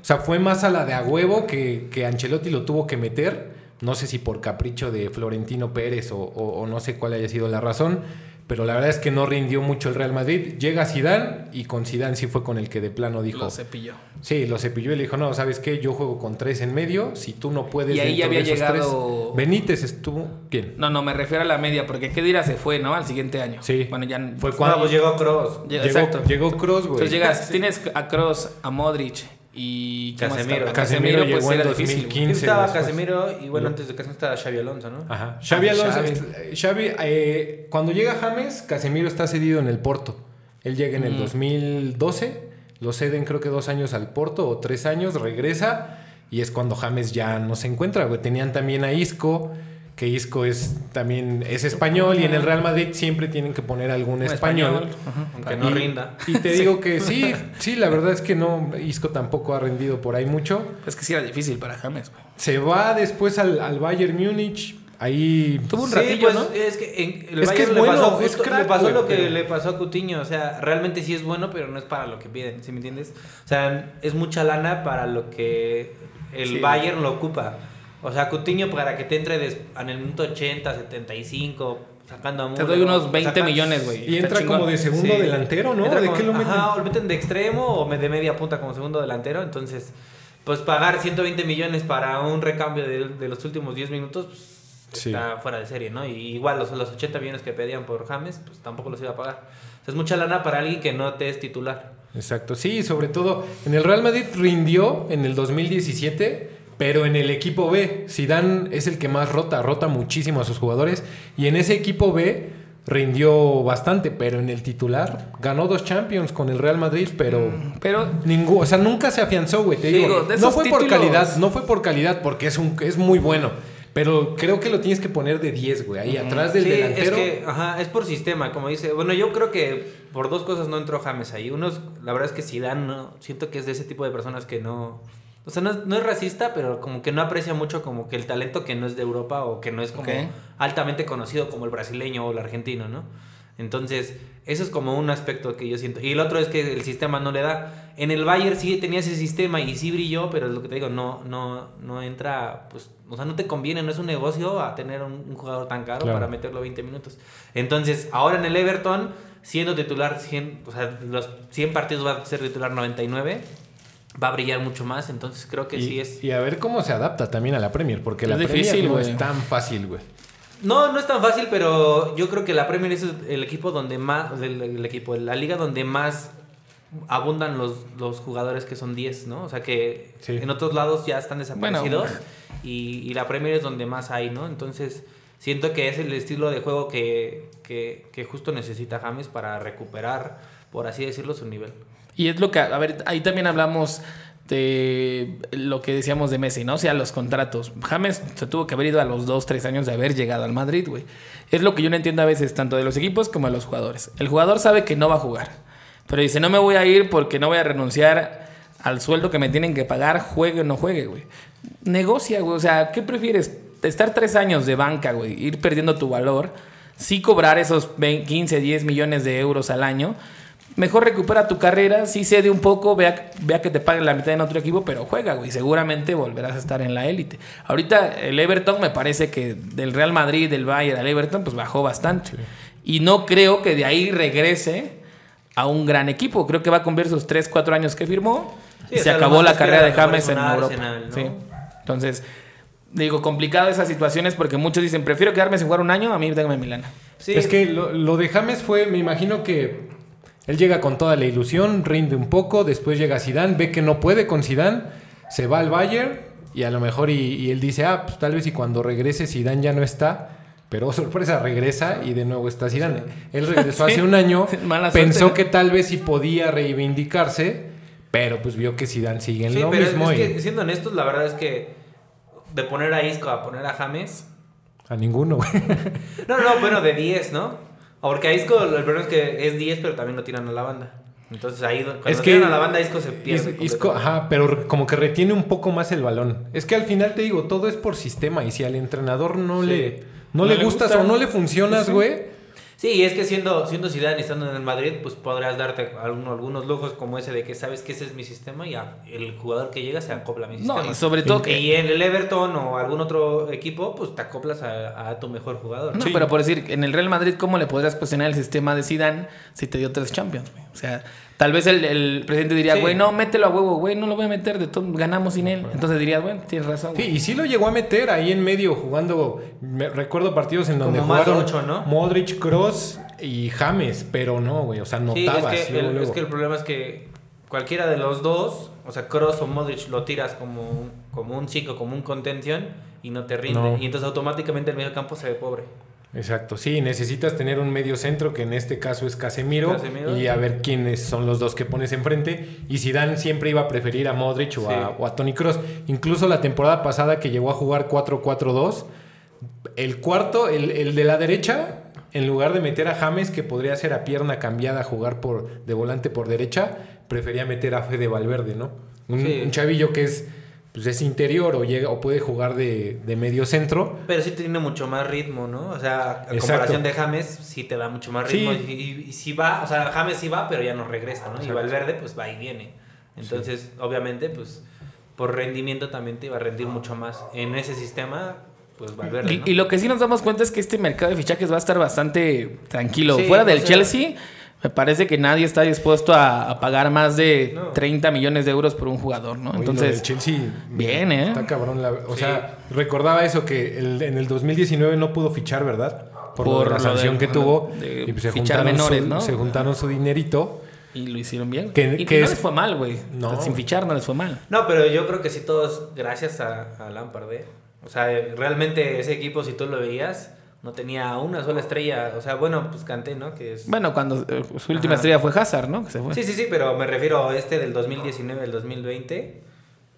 O sea, fue más a la de a huevo que, que Ancelotti lo tuvo que meter. No sé si por capricho de Florentino Pérez o, o- o no sé cuál haya sido la razón. Pero la verdad es que no rindió mucho el Real Madrid. Llega Zidane y con Zidane sí fue con el que de plano dijo... Lo cepilló. Sí, lo cepilló y le dijo, no, ¿sabes qué? Yo juego con tres en medio, si tú no puedes... Y ahí dentro había de esos llegado- tres- Benítez estuvo... ¿Quién? No, no, me refiero a la media, porque Kedira se fue, ¿no? Al siguiente año. Sí. Bueno, ya. Fue No, cuando... pues llegó Cross. Ya, llegó, exacto. llegó Kroos, güey. Entonces llegas, tienes a Cross, a Modric y. ¿quién más Casemiro. Casemiro pues llegó en era difícil. güey. 2015. estaba. Casemiro y bueno, antes de Casemiro estaba Xavi Alonso, ¿no? Ajá. Xavi Ah, Alonso. Xavi. eh, Xavi, eh, cuando llega James, Casemiro está cedido en el Porto. Él llega en el Mm. 2012, lo ceden creo que dos años al Porto o tres años, regresa y es cuando James ya no se encuentra, güey. Tenían también a Isco, que Isco es también es español y en el Real Madrid siempre tienen que poner algún español. Ajá. Aunque no Y- rinda. Y te digo que sí, sí, la verdad es que no, Isco tampoco ha rendido por ahí mucho. Es que sí era difícil para James, güey. Se va después al, al Bayern Múnich, ahí Tuvo un Sí, ratillo, pues, ¿no? Es que en el Es que Bayern es le bueno, pasó, es justo- crack, le pasó güey, lo que pero- le pasó a Coutinho. O sea, realmente sí es bueno, pero no es para lo que piden, ¿sí me entiendes? O sea, es mucha lana para lo que el Sí. Bayern lo ocupa. O sea, Coutinho para que te entre des- en el minuto 80, 75, sacando a Te Müller, doy unos o 20 saca- millones, güey. Y entra chingón. como de segundo Sí. delantero, ¿no? Entra ¿De como- qué lo meten? Ajá, o lo meten de extremo o de media punta como segundo delantero. Entonces, pues pagar 120 millones para un recambio de, de los últimos 10 minutos, pues, Sí. está fuera de serie, ¿no? Y igual los, los 80 millones que pedían por James, pues tampoco los iba a pagar. O sea, es mucha lana para alguien que no te es titular. Exacto, sí, sobre todo en el Real Madrid rindió en el 2017, pero en el equipo B, Zidane es el que más rota, rota muchísimo a sus jugadores y en ese equipo B rindió bastante, pero en el titular ganó dos Champions con el Real Madrid, pero Pero ningún, o sea, nunca se afianzó, güey, te digo, no fue por calidad, no fue por calidad porque es un es muy bueno, pero creo que lo tienes que poner de 10, güey, ahí atrás del Sí, delantero. es que, ajá, es por sistema, como dice. Bueno, yo creo que por dos cosas no entró James ahí. Uno, la verdad es que Zidane, no, siento que es de ese tipo de personas que no... O sea, no es, no es racista, pero como que no aprecia mucho como que el talento que no es de Europa o que no es como altamente conocido como el brasileño o el argentino, ¿no? Entonces, eso es como un aspecto que yo siento. Y el otro es que el sistema no le da. En el Bayern sí tenía ese sistema y sí brilló, pero es lo que te digo, no, no, no entra, pues, o sea, no te conviene, no es un negocio a tener un, un jugador tan caro Claro. para meterlo 20 minutos. Entonces, ahora en el Everton, siendo titular 100, o sea, los 100 partidos va a ser titular 99, va a brillar mucho más, entonces creo que y, sí es... y a ver cómo se adapta también a la Premier, porque Es la difícil, Premier no es tan fácil, güey. No, no es tan fácil, pero yo creo que la Premier es el equipo donde más, el, el equipo, la liga donde más abundan los, los jugadores que son 10, ¿no? O sea que Sí. en otros lados ya están desaparecidos Bueno. y, y la Premier es donde más hay, ¿no? Entonces siento que es el estilo de juego que, que, que justo necesita James para recuperar, por así decirlo, su nivel. Y es lo que, a ver, ahí también hablamos de lo que decíamos de Messi, ¿no? O sea, los contratos. James se tuvo que haber ido a los 2, 3 años de haber llegado al Madrid, güey. Es lo que yo no entiendo a veces, tanto de los equipos como de los jugadores. El jugador sabe que no va a jugar, pero dice, no me voy a ir porque no voy a renunciar al sueldo que me tienen que pagar, juegue o no juegue, güey. Negocia, güey. O sea, ¿qué prefieres? Estar tres años de banca, güey, ir perdiendo tu valor, sí cobrar esos 20, 15, 10 millones de euros al año. Mejor recupera tu carrera, sí cede un poco, vea, vea que te paguen la mitad en otro equipo, pero juega, güey. Seguramente volverás a estar en la élite. Ahorita el Everton me parece que del Real Madrid, del Bayern al Everton, pues bajó bastante. Y no creo que de ahí regrese a un gran equipo. Creo que va a cumplir sus 3, 4 años que firmó. Sí, y se acabó la carrera de James en Europa. Arsenal, ¿no? Sí. Entonces, digo, complicado esas situaciones porque muchos dicen, prefiero quedarme sin jugar un año, a mí déjame Milana. Sí, Es que lo, lo de James fue, me imagino que él llega con toda la ilusión, rinde un poco, después llega Zidane, ve que no puede con Zidane, se va al Bayern y a lo mejor y, y él dice, ah, pues tal vez y cuando regrese Zidane ya no está, pero oh, sorpresa, regresa y de nuevo está Zidane. Él regresó Sí. hace un año, Mala pensó que tal vez sí podía reivindicarse, pero pues vio que Zidane sigue en Sí, lo pero es- mismo es, y que siendo honestos, la verdad es que de poner a Isco a poner a James, a ninguno, güey. No, no, bueno, de 10, ¿no? Porque a Isco el problema es que es 10, pero también lo tiran a la banda. Entonces ahí cuando Es que tiran a la banda Isco se pierde. Is- Isco, ajá, pero como que retiene un poco más el balón. Es que al final te digo, todo es por sistema y si al entrenador no Sí. le no, No le le gustas gusta. o no le funcionas, güey. Sí, es que siendo, siendo Zidane y estando en el Madrid, pues podrás darte algunos, algunos lujos como ese de que sabes que ese es mi sistema y ya el jugador que llega se acopla a mi No, sistema. y sobre todo que- Y en el Everton o algún otro equipo, pues te acoplas a, a tu mejor jugador. No, Sí. pero por decir, en el Real Madrid, ¿cómo le podrías cuestionar el sistema de Zidane si te dio tres Champions? O sea, tal vez el, el presidente diría, Sí. güey, no, mételo a huevo, güey, no lo voy a meter, de todo, ganamos sin él. Entonces dirías, bueno, tienes razón. Sí, y sí lo llegó a meter ahí en medio jugando. me- recuerdo partidos en donde Como jugaron ocho, ¿no? Modric, Cross y James, pero no, güey. O sea, Sí, notabas. es que, luego, el, luego. es que el problema es que cualquiera de los dos, o sea, Cross o Modric, lo tiras como, un- como un chico, como un contención y no te rinde. No. Y entonces automáticamente el medio campo se ve pobre. Exacto, sí, necesitas tener un medio centro que en este caso es Casemiro, Casemiro. y a ver quiénes son los dos que pones enfrente. Y Zidane siempre iba a preferir a Modric o, a, Sí. o a Tony Cross. Incluso la temporada pasada que llegó a jugar 4-4-2, el cuarto, el, el de la derecha, en lugar de meter a James, que podría ser a pierna cambiada jugar por, de volante por derecha, prefería meter a Fede Valverde, ¿no? Un, Sí. un chavillo que es, pues es interior o, llega, o puede jugar de, de medio centro. Pero sí tiene mucho más ritmo, ¿no? O sea, a Exacto. comparación de James, sí te da mucho más Sí. ritmo. Y, y- y si va, o sea, James sí va, pero ya no regresa, ¿no? Y Exacto. Valverde, pues va y viene. Entonces, obviamente, pues por rendimiento también te iba a rendir mucho más. En ese sistema, pues Valverde. Y, ¿no? y lo que sí nos damos cuenta es que este mercado de fichajes va a estar bastante tranquilo. Sí, Fuera o del sea- Chelsea, me parece que nadie está dispuesto a, a pagar más de No. 30 millones de euros por un jugador, ¿no? Oye, lo Entonces, del Chelsea bien, ¿eh? Está cabrón. la- o Sí. sea, recordaba eso que el- en el 2019 no pudo fichar, ¿verdad? Por, la sanción de- que tuvo. de y pues se fichar juntaron, menores, su, ¿no? se juntaron su dinerito. y lo hicieron bien. Que- y que no es- les fue mal, güey. No. Sin fichar no les fue mal. No, pero yo creo que sí todos gracias a, a Lampard, ¿eh? O sea, realmente ese equipo, si tú lo veías, no tenía una sola estrella. O sea, bueno, pues Canté, ¿no? Que es... Bueno, cuando eh, su última Ajá. estrella fue Hazard, ¿no? Que se fue. Sí, sí, sí, pero me refiero a este del 2019, del 2020.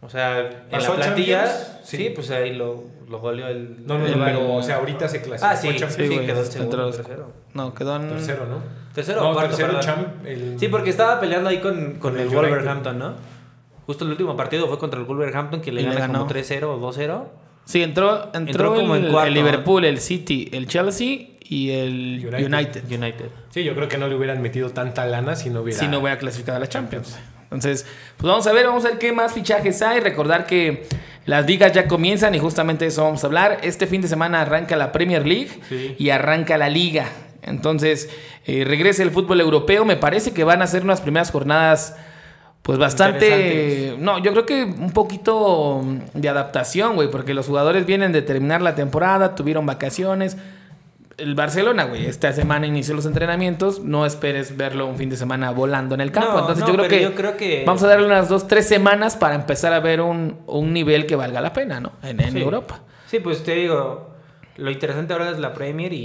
O sea, en ¿Pasó la plantilla, sí. Sí. pues ahí lo, lo goleó el... No, no, el pero o sea, ahorita se clasificó. Ah, sí, a Champions. sí, güey, quedó segundo, los- tercero. No, quedó en... Tercero, ¿no? Tercero no, o cuarto, tercero champ, el- Sí, porque estaba peleando ahí con, con el el. Wolverhampton, ¿no? Justo el último partido fue contra el Wolverhampton que le Y le ganó. como 3-0 o 2-0. Sí, entró, entró, Entró como el, en cuarto, el ¿no? Liverpool, el City, el Chelsea y el United. United. United. Sí, yo creo que no le hubieran metido tanta lana si no hubiera. Si no hubiera clasificado a la Champions. Entonces, pues vamos a ver, vamos a ver qué más fichajes hay. Recordar que las ligas ya comienzan y justamente de eso vamos a hablar. Este fin de semana arranca la Premier League Sí. y arranca la Liga. Entonces, eh, regresa el fútbol europeo. Me parece que van a ser unas primeras jornadas, pues bastante. Interesantes. No, yo creo que un poquito mm, de adaptación, güey, porque los jugadores vienen de terminar la temporada, tuvieron vacaciones. El Barcelona, güey, esta semana inició los entrenamientos. No esperes verlo un fin de semana volando en el campo. No, Entonces no, yo, creo que yo creo que- vamos a darle unas dos, tres semanas para empezar a ver un, un nivel que valga la pena, ¿no? En, en Sí. Europa. Sí, pues te digo, lo interesante ahora es la Premier y,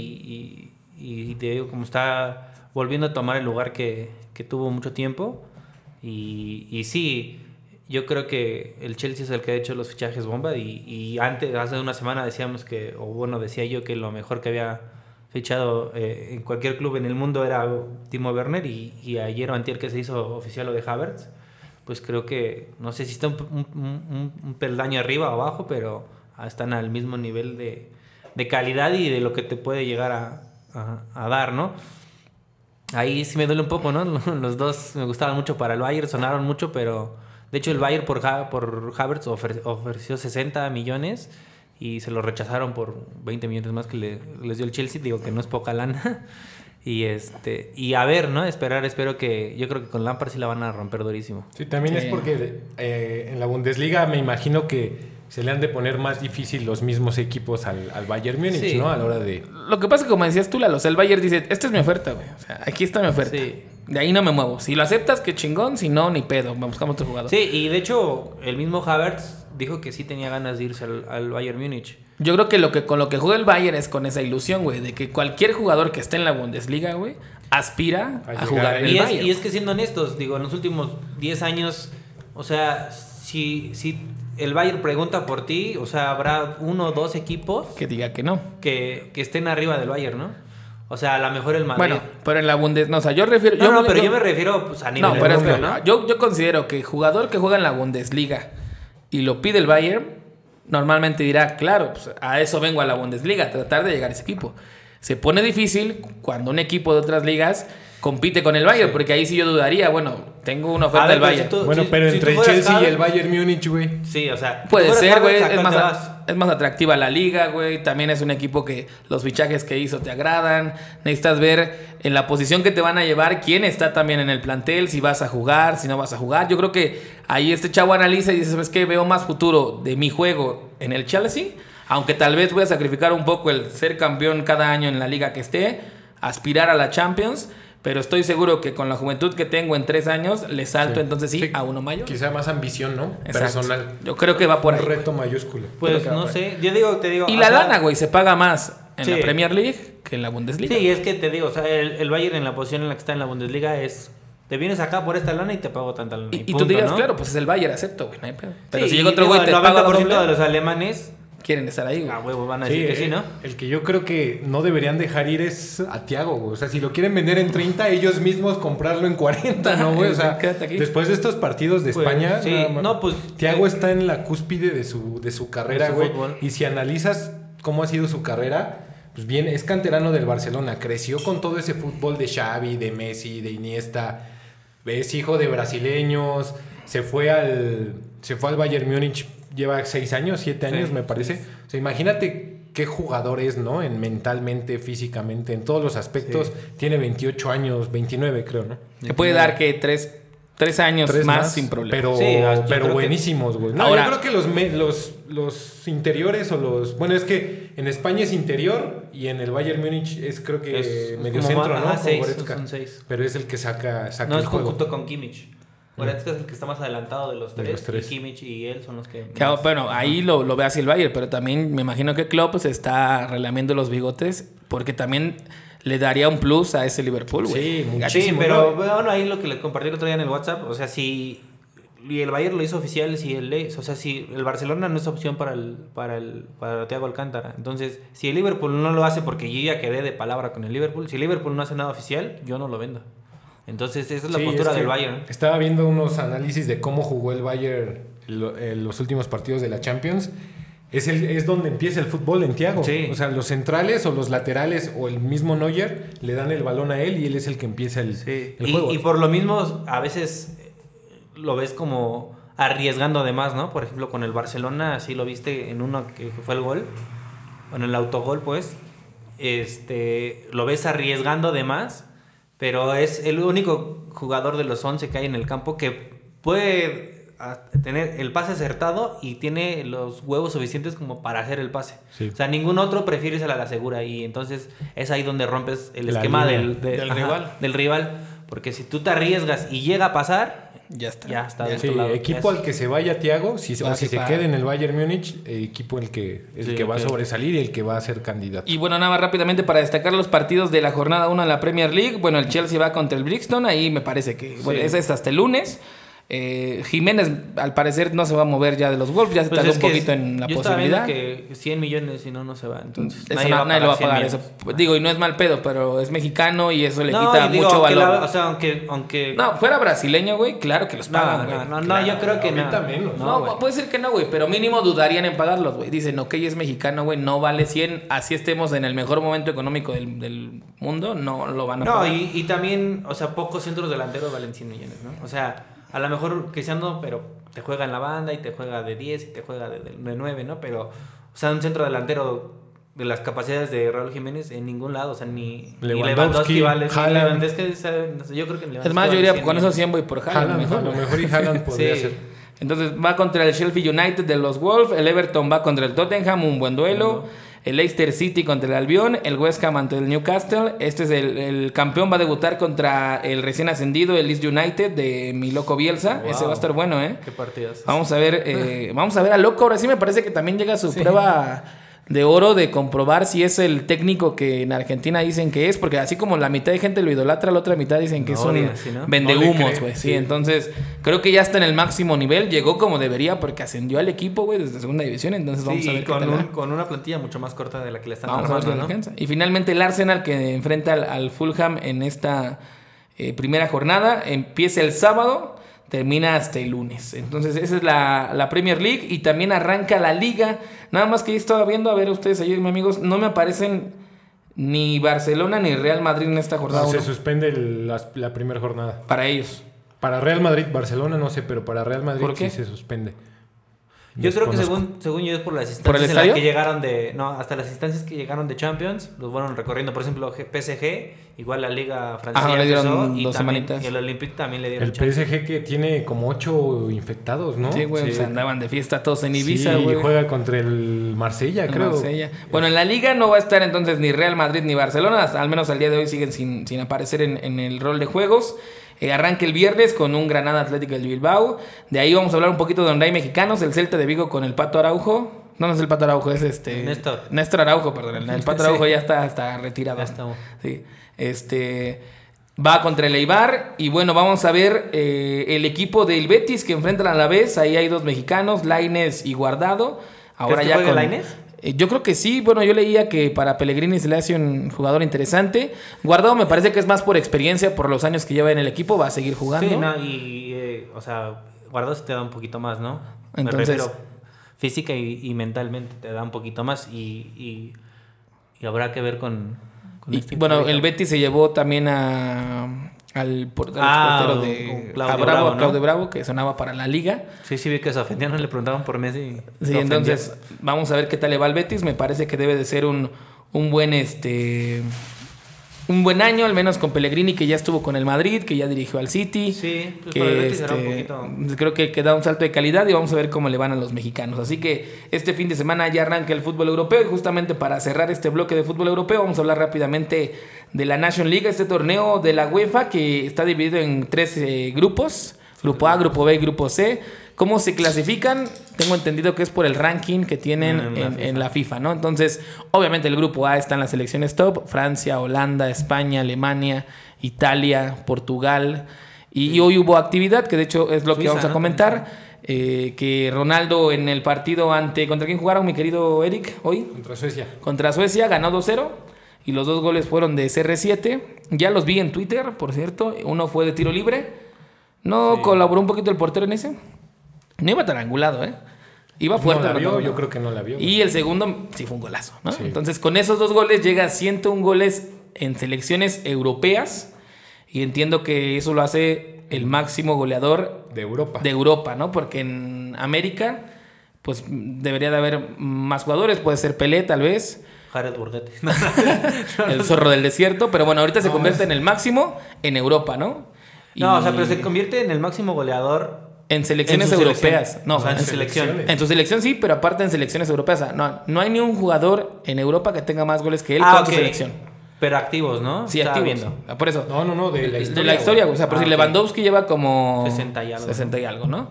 y, y te digo, como está volviendo a tomar el lugar que, que tuvo mucho tiempo. Y, y sí, yo creo que el Chelsea es el que ha hecho los fichajes bomba. Y, y antes, hace una semana decíamos que, o bueno, decía yo que lo mejor que había fichado eh, en cualquier club en el mundo era Timo Werner. Y, y ayer o antier que se hizo oficial lo de Havertz pues creo que, no sé si está un, un- un- peldaño arriba o abajo, pero están al mismo nivel de, de calidad y de lo que te puede llegar a, a- a dar, ¿no? Ahí sí me duele un poco, ¿no? Los dos me gustaban mucho para el Bayern, sonaron mucho, pero de hecho el Bayern por, Ha- por Havertz ofre- ofreció 60 millones y se lo rechazaron por 20 millones más que le- les dio el Chelsea, digo que no es poca lana. Y este y a ver, ¿no? Esperar, espero que yo creo que con Lampard sí la van a romper durísimo. Sí, también Sí. es porque eh, en la Bundesliga me imagino que se le han de poner más difícil los mismos equipos al, al Bayern Múnich, Sí. ¿no? A la hora de... Lo que pasa es que, como decías tú, Lalo, o sea, el Bayern dice, esta es mi oferta, güey. O sea, aquí está mi oferta. Sí. De ahí no me muevo. Si lo aceptas, qué chingón. Si no, ni pedo. Buscamos otro jugador. Sí, y de hecho, el mismo Havertz dijo que sí tenía ganas de irse al, al Bayern Múnich. Yo creo que lo que con lo que juega el Bayern es con esa ilusión, güey, de que cualquier jugador que esté en la Bundesliga, güey, aspira A jugar en el Y es, Bayern. y es que siendo honestos, digo, en los últimos 10 años, o sea, si, si el Bayern pregunta por ti, o sea, habrá uno o dos equipos Que diga que no. que, que estén arriba del Bayern, ¿no? O sea, a lo mejor el Madrid. Bueno, pero en la Bundesliga, no, o sea, yo refiero... no, no, pero yo me refiero pues, a nivel No, pero es que ¿no? yo, yo considero que jugador que juega en la Bundesliga y lo pide el Bayern, normalmente dirá, claro, pues, a eso vengo a la Bundesliga, a tratar de llegar a ese equipo. Se pone difícil cuando un equipo de otras ligas compite con el Bayern, porque ahí sí yo dudaría, bueno, tengo una oferta A ver, del pero si Bayern. tú- Bueno, si- pero si entre el Chelsea y Javi- el Bayern Múnich, güey. Sí, o sea. Puede ser, güey. Es ¿a más, es más atractiva la liga, güey. También es un equipo que los fichajes que hizo te agradan. Necesitas ver en la posición que te van a llevar quién está también en el plantel, si vas a jugar, si no vas a jugar. Yo creo que ahí este chavo analiza y dice, ¿sabes qué? Veo más futuro de mi juego en el Chelsea. Aunque tal vez voy a sacrificar un poco el ser campeón cada año en la liga que esté, aspirar a la Champions. Pero estoy seguro que con la juventud que tengo en tres años, le salto entonces sí, Sí, a uno mayor. Quizá más ambición, ¿no? Exacto. Personal. Yo creo que va por Un ahí. reto mayúsculo. Pues no sé. Yo digo, te digo. Y la lana, güey, se paga más en Sí. la Premier League que en la Bundesliga. Sí, es que te digo, o sea, el, el Bayern en la posición en la que está en la Bundesliga es. Te vienes acá por esta lana y te pago tanta lana. Y, y tú punto, digas, ¿no? claro, pues es el Bayern, acepto, güey, no hay pedo. Pero Sí, si llega otro güey, te el paga 90% doble, de los alemanes, quieren estar ahí, güey. a huevo van a Sí, decir que sí, eh, ¿no? El que yo creo que no deberían dejar ir es a Tiago, güey. O sea, si lo quieren vender en 30, ellos mismos comprarlo en 40, ¿no, güey? O sea, Quédate aquí. después de estos partidos de Pues, España, sí, nada más. no, pues, Tiago eh, está en la cúspide de su, de su carrera, de su güey. fútbol. Y si analizas cómo ha sido su carrera, pues bien, es canterano del Barcelona. Creció con todo ese fútbol de Xavi, de Messi, de Iniesta. Es hijo de brasileños. Se fue al, se fue al Bayern Múnich. Lleva seis años, siete años, Sí, me parece. O sea, imagínate qué jugador es, ¿no? En mentalmente, físicamente, en todos los aspectos. Tiene 28 años, 29 creo, ¿no? Te puede dar que tres, tres años Tres más, sin problema. Pero, Sí, buenísimos, güey. No, Ahora- yo creo que los, me- los, los interiores o los... Bueno, es que en España es interior y en el Bayern Múnich es creo que Es medio centro, ¿no? ajá, Con seis, son seis. Pero es el que saca, saca No el es juego. junto con Kimmich. Goretzka es el que está más adelantado de los De tres. los tres. Y Kimmich y él son los que. Claro, más- bueno, ahí lo, lo ve así el Bayern, pero también me imagino que Klopp se está relamiendo los bigotes porque también le daría un plus a ese Liverpool, güey. Sí, Sí, muchísimo. pero ¿no? bueno, ahí lo que le compartí el otro día en el WhatsApp, o sea, si y el Bayern lo hizo oficial, si el, o sea, si el Barcelona no es opción para el para el para Thiago Alcántara. Entonces, si el Liverpool no lo hace porque yo ya quedé de palabra con el Liverpool, si el Liverpool no hace nada oficial, yo no lo vendo. Entonces, esa es la Sí, postura es que del Bayern. Estaba viendo unos análisis de cómo jugó el Bayern en los últimos partidos de la Champions. Es, el, es donde empieza el fútbol en Tiago. Sí. O sea, los centrales o los laterales o el mismo Neuer le dan el balón a él y él es el que empieza el, el Y, juego. y por lo mismo, a veces eh, lo ves como arriesgando de más, ¿no? Por ejemplo, con el Barcelona, así lo viste en uno que fue el gol, en el autogol, pues, este, lo ves arriesgando de más, pero es el único jugador de los 11 que hay en el campo que puede a- tener el pase acertado y tiene los huevos suficientes como para hacer el pase. Sí. O sea, ningún otro prefiere a la segura y entonces es ahí donde rompes el La esquema del, de- Del ajá, rival. Del rival. Porque si tú te arriesgas y llega a pasar, Ya está. ya está. Ya Sí, equipo Ya al que se vaya Tiago, si, o si se quede en el Bayern Múnich, eh, equipo el que, el Sí, que va a sobresalir y el que va a ser candidato. Y bueno, nada más rápidamente para destacar los partidos de la jornada 1 de la Premier League. Bueno, el Chelsea va contra el Brixton, ahí me parece que bueno, Sí. ese es hasta el lunes. Eh, Jiménez, al parecer, no se va a mover ya de los Wolves, ya se Pues tardó es un que poquito en la yo posibilidad. que 100 millones si no, no se va. Entonces, Eso nadie va nadie lo va a 100 pagar eso. Digo, y no es mal pedo, pero es mexicano y eso le No, quita digo, mucho valor. la- o sea, aunque. aunque no, fuera brasileño, güey, claro que los no, pagan, no, güey. no, no, Claro, yo creo que no. menos. No, No, puede ser que no, güey, pero mínimo dudarían en pagarlos, güey. Dicen, ok, es mexicano, güey, no vale 100, así estemos en el mejor momento económico del, del mundo, no lo van a No, pagar. y, y también, o sea, pocos centros delanteros valen 100 millones, ¿no? O sea, a lo mejor Cristiano, pero te juega en la banda y te juega de 10 y te juega de, de, de 9, ¿no? Pero, o sea, un centro delantero de las capacidades de Raúl Jiménez en ningún lado, o sea, ni ni Lewandowski, Lewandowski vale. Lewandowski, yo creo que Es más, yo iría con esos 100 voy por Haaland, Haaland, mejor, a lo mejor y Haaland podría Sí. ser. Entonces va contra el Sheffield United de los Wolves, el Everton va contra el Tottenham, un buen duelo. El Leicester City contra el Albion, el West Ham ante el Newcastle. Este es el, el campeón, va a debutar contra el recién ascendido, el Leeds United de mi loco Bielsa. Wow. Ese va a estar bueno, ¿eh? Qué partidas. Vamos a ver, eh, vamos a ver a Loco. Ahora sí me parece que también llega su prueba de oro de comprobar si es el técnico que en Argentina dicen que es, porque así como la mitad de gente lo idolatra, la otra mitad dicen que No, es un odia, sí, ¿no? vende No le humos, cree, güey. Sí, sí. entonces creo que ya está en el máximo nivel, llegó como debería porque ascendió al equipo, güey, desde segunda división, entonces vamos Sí, a ver qué con, tal un- va. con una plantilla mucho más corta de la que le están Vamos a ver qué armando, ¿no? Y finalmente el Arsenal que enfrenta al, al Fulham en esta eh, primera jornada. Empieza el sábado, termina hasta el lunes. Entonces esa es la, la Premier League y también arranca la liga. Nada más que estaba viendo, a ver ustedes ayer, mis amigos, no me aparecen ni Barcelona ni Real Madrid en esta jornada. Se uno. suspende el- la, la primera jornada. Para ellos. Para Real Madrid, Barcelona no sé, pero para Real Madrid ¿Por qué? sí se suspende. Yo creo que según, según yo es por las ¿Por el instancias en las estadio? que llegaron de... No, hasta las instancias que llegaron de Champions, los fueron recorriendo. Por ejemplo, G- PSG, igual la Liga Francesa ya le dieron empezó, dos y, también, y el Olympique también le dieron El chance. PSG que tiene como ocho infectados, ¿no? Sí, güey, pues andaban de fiesta todos en Ibiza, Sí, güey. y juega contra el Marsella, creo. Marsella. Bueno, en la liga no va a estar entonces ni Real Madrid ni Barcelona, al menos al día de hoy siguen sin, sin aparecer en, en el rol de juegos. Eh, arranca el viernes con un Granada Atlético del Bilbao. De ahí vamos a hablar un poquito de donde hay mexicanos, el Celta de Vigo con el Pato Araujo. No, no es el Pato Araujo, es este... Néstor. Néstor Araujo, perdón. El, el Pato Sí. Araujo ya está, está retirado. Ya. Sí. Este... Va contra el Eibar y bueno, vamos a ver eh, el equipo del Betis que enfrentan a la vez. Ahí hay dos mexicanos, Laines y Guardado. Ahora ya con Lainez? Eh, Yo creo que sí. Bueno, yo leía que para Pellegrini se le hace un jugador interesante. Guardado me parece que es más por experiencia, por los años que lleva en el equipo. Va a seguir jugando. Sí, no, y, eh, o sea, Guardado sí te da un poquito más, ¿no? Entonces- Me refiero física y, y mentalmente te da un poquito más y, y, y habrá que ver con... con Y, este bueno, el Betis se llevó también a, al, por- Ah, portero de Claudio a Bravo, Bravo, a ¿no? Claudio Bravo, que sonaba para la liga. Sí, sí vi que se ofendieron, le preguntaron por Messi. Sí, entonces vamos a ver qué tal le va al Betis. Me parece que debe de ser un, un buen este un buen año, al menos con Pellegrini, que ya estuvo con el Madrid, que ya dirigió al City. Sí, pues que, un este, poquito- creo que, que da un salto de calidad y vamos a ver cómo le van a los mexicanos. Así que este fin de semana ya arranca el fútbol europeo y justamente para cerrar este bloque de fútbol europeo vamos a hablar rápidamente de la Nation League, este torneo de la UEFA que está dividido en tres eh, grupos, grupo A, grupo B y grupo C. ¿Cómo se clasifican? Tengo entendido que es por el ranking que tienen En en, la en FIFA. la FIFA, ¿no? Entonces, obviamente el grupo A están las selecciones top, Francia, Holanda, España, Alemania, Italia, Portugal. Y, y hoy hubo actividad, que de hecho es lo que vamos a ¿no? comentar. eh, que Ronaldo en el partido ante... ¿Contra quién jugaron, mi querido Eric, hoy? Contra Suecia. Contra Suecia, ganó 2-0. Y los dos goles fueron de CR7. Ya los vi en Twitter, por cierto. Uno fue de tiro libre. ¿No colaboró un poquito el portero en ese? No iba tan angulado, ¿eh? Iba fuerte. no la vio, yo creo que no la vio. y el segundo sí fue un golazo, ¿no? Sí. Entonces, con esos dos goles llega a 101 goles en selecciones europeas. Y entiendo que eso lo hace el máximo goleador de Europa. de Europa, ¿no? Porque en América, pues debería de haber más jugadores. Puede ser Pelé, tal vez. Jared Borghetti. El zorro del desierto. Pero bueno, ahorita se convierte en el máximo en Europa, ¿no? No, o sea, pero se convierte en el máximo goleador En selecciones en su europeas. selección. No, o sea, en en su selección. En su selección sí, pero aparte en selecciones europeas. O sea, no, no hay ni un jugador en Europa que tenga más goles que él Ah, con su ok. selección. Pero activos, ¿no? Sí, Estaba activos. viendo. Por eso. No, no, no, de la historia. de la historia, güey. O sea, por Ah, si. Lewandowski lleva como 60 y algo. 60 y algo, ¿no?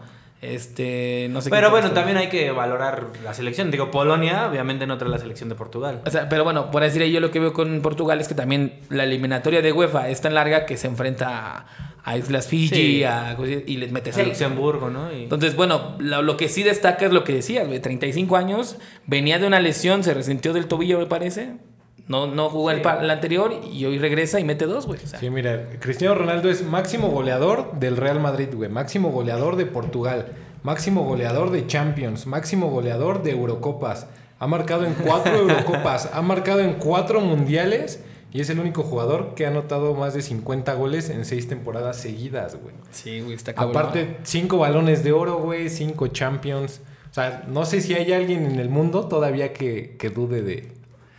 Este, no sé Pero bueno, también hay que valorar la selección. Digo, Polonia obviamente no trae la selección de Portugal. O sea, pero bueno, por decir yo lo que veo con Portugal es que también la eliminatoria de UEFA es tan larga que se enfrenta a, Islas Fiji Sí. a- y les mete A. Luxemburgo, ¿no? Y- Entonces, bueno, lo, lo que sí destaca es lo que decías, güey, 35 años, venía de una lesión, se resintió del tobillo, me parece. No, no jugó el, anterior y hoy regresa y mete dos, güey. O sea, Sí, mira, Cristiano Ronaldo es máximo goleador del Real Madrid, güey. Máximo goleador de Portugal. Máximo goleador de Champions. Máximo goleador de Eurocopas. Ha marcado en cuatro Eurocopas. Ha marcado en cuatro mundiales. Y es el único jugador que ha anotado más de 50 goles en seis temporadas seguidas, güey. sí, güey, está cabrón. Aparte, cinco balones de oro, güey. Cinco Champions. O sea, no sé si hay alguien en el mundo todavía que, que dude de,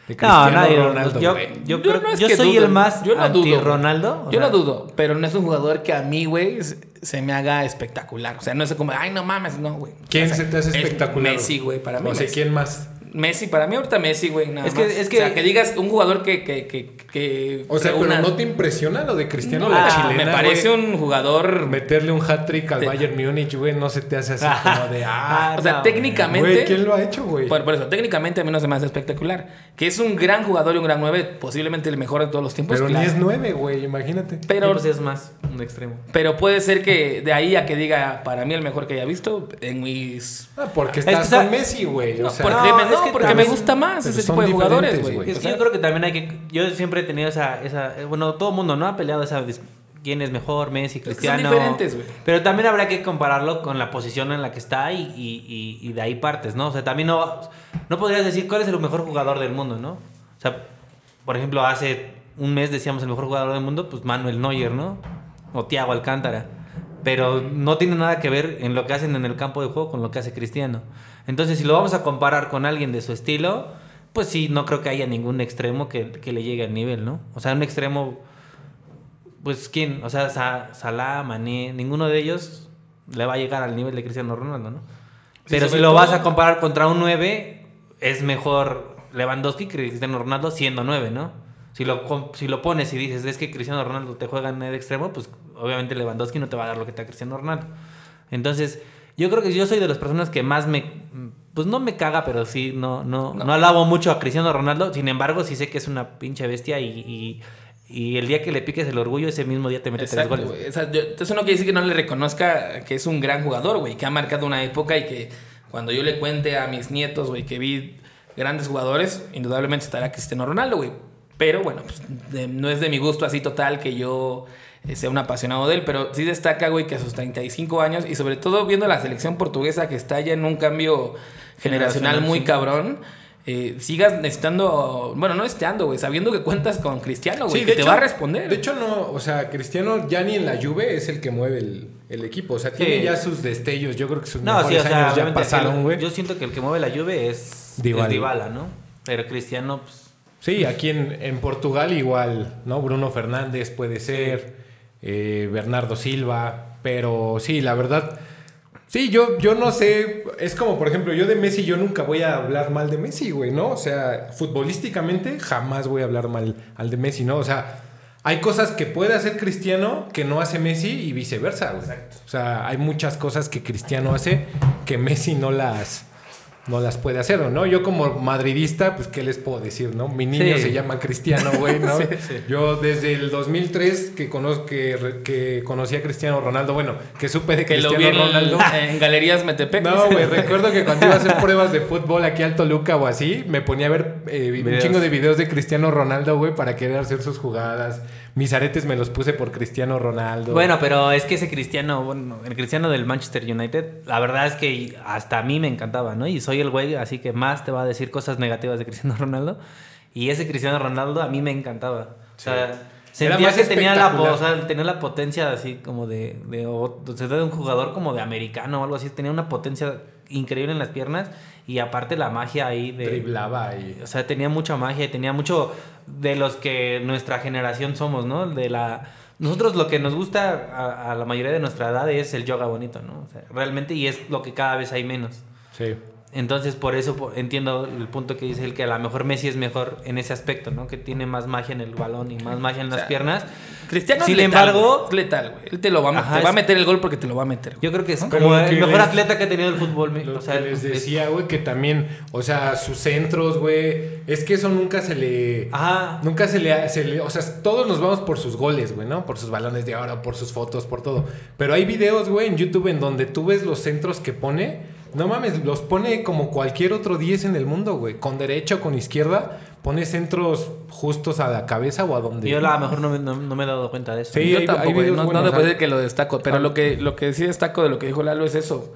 de No, Cristiano nadie. Ronaldo, yo, güey. yo, Yo creo, no es yo que soy dudo, el más yo no anti dudo. Ronaldo. Yo sea, no dudo, pero no es un jugador que a mí, güey, se- se me haga espectacular. O sea, no es como, ay, no mames, no, güey. ¿Quién O sea, se te hace es espectacular? Messi, güey, para mí. O sea, Messi. ¿quién más? Messi, para mí ahorita Messi, güey, nada Es que- más. es O sea, que- que digas un jugador que... que, que, que O sea, reúna- pero ¿no te impresiona lo de Cristiano, No, la ah, chilena? Me parece güey? un jugador... Meterle un hat-trick al Bayern Múnich, güey, no se te hace así como de... Ah, O sea, no, técnicamente... güey, ¿quién lo ha hecho, güey? Por, por eso, técnicamente a mí no se me hace espectacular. Que es un gran jugador y un gran 9, posiblemente el mejor de todos los tiempos. Pero claro. ni es nueve, güey, imagínate. Pero, pues es más un extremo. pero puede ser que de ahí a que diga, para mí el mejor que haya visto, en mis... Ah, porque Es que estás está- con Messi, güey. No, o sea, porque, no, me, es no, que porque me gusta más ese son tipo de jugadores, güey. O sea, yo creo que también hay que. Yo siempre he tenido esa. esa bueno, todo el mundo, ¿no? Ha peleado esa. ¿Quién es mejor? Messi, que son Cristiano. diferentes, güey. Pero también habrá que compararlo con la posición en la que está y, y- y- y de ahí partes, ¿no? O sea, también no. No podrías decir cuál es el mejor jugador del mundo, ¿no? O sea, por ejemplo, hace un mes decíamos el mejor jugador del mundo, pues Manuel Neuer, ¿no? O Thiago Alcántara. Pero no tiene nada que ver en lo que hacen en el campo de juego con lo que hace Cristiano. Entonces, si lo vamos a comparar con alguien de su estilo, pues sí, no creo que haya ningún extremo que, que le llegue al nivel, ¿no? O sea, un extremo, pues ¿quién? O sea, Sa- Salah, Mané, ninguno de ellos le va a llegar al nivel de Cristiano Ronaldo, ¿no? Pero si lo todo- vas a comparar contra un 9, es mejor Lewandowski que Cristiano Ronaldo siendo 9, ¿no? Si lo, si lo pones y dices, es que Cristiano Ronaldo te juega en el extremo, pues obviamente Lewandowski no te va a dar lo que te da Cristiano Ronaldo. Entonces, yo creo que yo soy de las personas que más me... Pues no me caga, pero sí, no, no, no. alabo mucho a Cristiano Ronaldo. Sin embargo, sí sé que es una pinche bestia y, y, y el día que le piques el orgullo, ese mismo día te mete tres Exacto, goles. güey. O sea, yo- eso no quiere decir que no le reconozca que es un gran jugador, güey, que ha marcado una época y que cuando yo le cuente a mis nietos, güey, que vi grandes jugadores, indudablemente estará Cristiano Ronaldo, güey. Pero bueno, pues, de- no es de mi gusto así total que yo sea un apasionado de él, pero sí destaca, güey, que a sus 35 años y sobre todo viendo la selección portuguesa que está ya en un cambio generacional Generacional, muy sí. cabrón. eh, sigas necesitando, bueno, no necesitando, güey, sabiendo que cuentas con Cristiano, güey, Sí, que te va a responder. De hecho, no, o sea, Cristiano ya ni en la Juve es el que mueve el, el equipo. O sea, Sí. tiene ya sus destellos. Yo creo que sus No, sí, o sea, años ya pasaron, güey. Yo siento que el que mueve la Juve es Dybala. es Dybala, ¿no? Pero Cristiano, pues... Sí, aquí en, en Portugal igual, ¿no? Bruno Fernández puede ser, eh, Bernardo Silva, pero sí, la verdad, sí, yo, yo no sé, es como por ejemplo, yo de Messi, yo nunca voy a hablar mal de Messi, güey, ¿no? O sea, futbolísticamente jamás voy a hablar mal al de Messi, ¿no? O sea, hay cosas que puede hacer Cristiano que no hace Messi y viceversa, güey. O sea, hay muchas cosas que Cristiano hace que Messi no las... No las puede hacer, ¿o ¿no? Yo como madridista, pues, ¿qué les puedo decir, no? Mi niño Sí. se llama Cristiano, güey, ¿no? Sí, sí. Yo desde el 2003 que, conozco, que, que conocí a Cristiano Ronaldo, bueno, que supe de Que lo vi Cristiano en, Ronaldo. en Galerías Metepec. No, güey, recuerdo que cuando iba a hacer pruebas de fútbol aquí al Toluca o así, me ponía a ver eh, un chingo de videos de Cristiano Ronaldo, güey, para querer hacer sus jugadas. Mis aretes me los puse por Cristiano Ronaldo. Bueno, pero es que ese Cristiano, bueno, el Cristiano del Manchester United, la verdad es que hasta a mí me encantaba, ¿no? Y soy el güey, así que más te va a decir cosas negativas de Cristiano Ronaldo. Y ese Cristiano Ronaldo a mí me encantaba. O sea, sentía que tenía la, o sea, tenía la potencia así como de, de, o- o sea, de un jugador como de americano o algo así. Tenía una potencia increíble en las piernas y aparte la magia ahí de... driblaba y... O sea, tenía mucha magia y tenía mucho de los que nuestra generación somos, ¿no? De la... Nosotros lo que nos gusta a, a la mayoría de nuestra edad es el yoga bonito, ¿no? O sea, realmente, y es lo que cada vez hay menos. Sí. Entonces, por eso entiendo el punto que dice él, que a lo mejor Messi es mejor en ese aspecto, ¿no? Que tiene más magia en el balón y más magia en las sea, piernas. Cristiano Sin es letal, embargo-. Es letal, güey. Él te lo va, a- Ajá, te va a es- meter el gol porque te lo va a meter. güey. Yo creo que es como el mejor les- atleta que ha tenido el fútbol. Lo o sea, que les es- decía, güey, que también, o sea, sus centros, güey, es que eso nunca se le... Ajá. Nunca se le, se le- O sea, todos nos vamos por sus goles, güey, ¿no? Por sus balones de oro, por sus fotos, por todo. Pero hay videos, güey, en YouTube en donde tú ves los centros que pone. No mames, los pone como cualquier otro 10 en el mundo, güey. Con derecha o con izquierda, pone centros justos a la cabeza o a donde. Yo a lo mejor no, me- no- no me he dado cuenta de eso. Sí, Yo hay- tampoco, hay videos no, no te puedo decir que lo destaco, pero Ah. lo que, lo que sí destaco de lo que dijo Lalo es eso.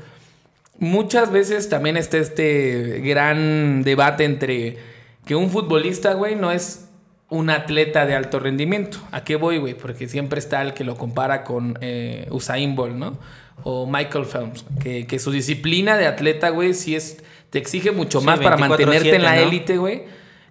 Muchas veces también está este gran debate entre que un futbolista, güey, no es un atleta de alto rendimiento. ¿A qué voy, güey? Porque siempre está el que lo compara con eh, Usain Bolt, ¿no? O Michael Phelps, que, que su disciplina de atleta, güey, sí es, te exige mucho Sí, más para 24/7, mantenerte en la ¿no? élite, güey,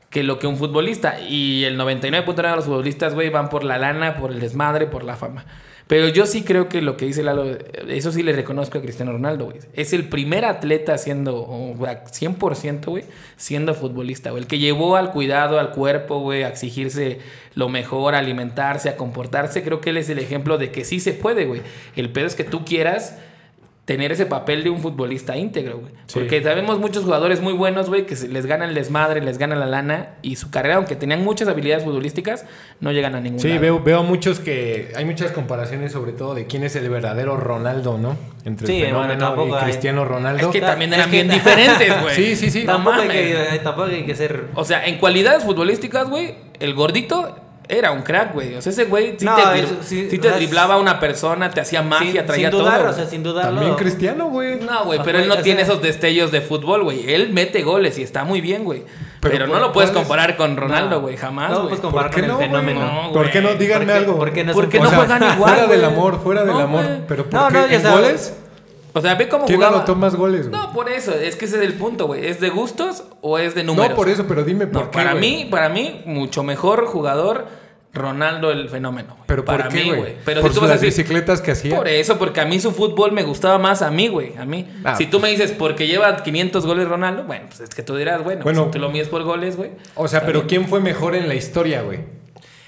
que lo que un futbolista. Y el 99% de los futbolistas, güey, van por la lana, por el desmadre, por la fama. Pero yo sí creo que lo que dice Lalo, eso sí le reconozco a Cristiano Ronaldo, güey. Es el primer atleta siendo, o, güey, 100%, güey, siendo futbolista. El que llevó al cuidado al cuerpo, güey, a exigirse lo mejor, a alimentarse, a comportarse. Creo que él es el ejemplo de que sí se puede, güey. El pedo es que tú quieras tener ese papel de un futbolista íntegro, güey. Sí. Porque sabemos muchos jugadores muy buenos, güey, que les gana el desmadre, les gana la lana y su carrera, aunque tenían muchas habilidades futbolísticas, no llegan a ningún Sí, lado. veo, veo muchos que. Hay muchas comparaciones, sobre todo, de quién es el verdadero Ronaldo, ¿no? Entre Sí, el fenómeno y hay- Cristiano Ronaldo. Es que también Es eran que- bien diferentes, güey. Sí, sí, sí. No Tampoco hay, que, tampoco hay que ser... O sea, en cualidades futbolísticas, güey, el gordito era un crack, güey. O sea, ese güey sí No, te, dri- eso sí, sí te driblaba a una persona, te hacía magia, sin, traía sin dudar, todo. o sea, sin dudarlo. También Cristiano, güey. No, güey, Ah, pero él no tiene sea- esos destellos de fútbol, güey. Él mete goles y está muy bien, güey. Pero, Pero no ¿por- lo puedes es? comparar con Ronaldo, No. güey. Jamás, No lo puedes comparar ¿Por qué con no, el güey? fenómeno. No, ¿Por qué no? Díganme ¿Por qué- algo. por qué no Porque no juegan igual, Fuera del amor, fuera del amor. Pero ¿por No, qué? ¿En goles? O sea, ve cómo ¿Quién jugaba. anotó más goles, güey? No, por eso. Es que ese es el punto, güey. ¿Es de gustos o es de números? No, por eso, pero dime por No, qué, para güey. mí, para mí, mucho mejor jugador Ronaldo el fenómeno. güey. ¿Pero para por qué, mí, güey? Pero ¿Por si tú vas a las decir, bicicletas que hacía? Por eso, porque a mí su fútbol me gustaba más a mí, güey. A mí. Ah, si tú me dices porque lleva 500 goles Ronaldo, bueno, pues es que tú dirás, bueno, Bueno. si tú lo mides por goles, güey. O sea, pero bien. ¿quién fue mejor en la historia, güey?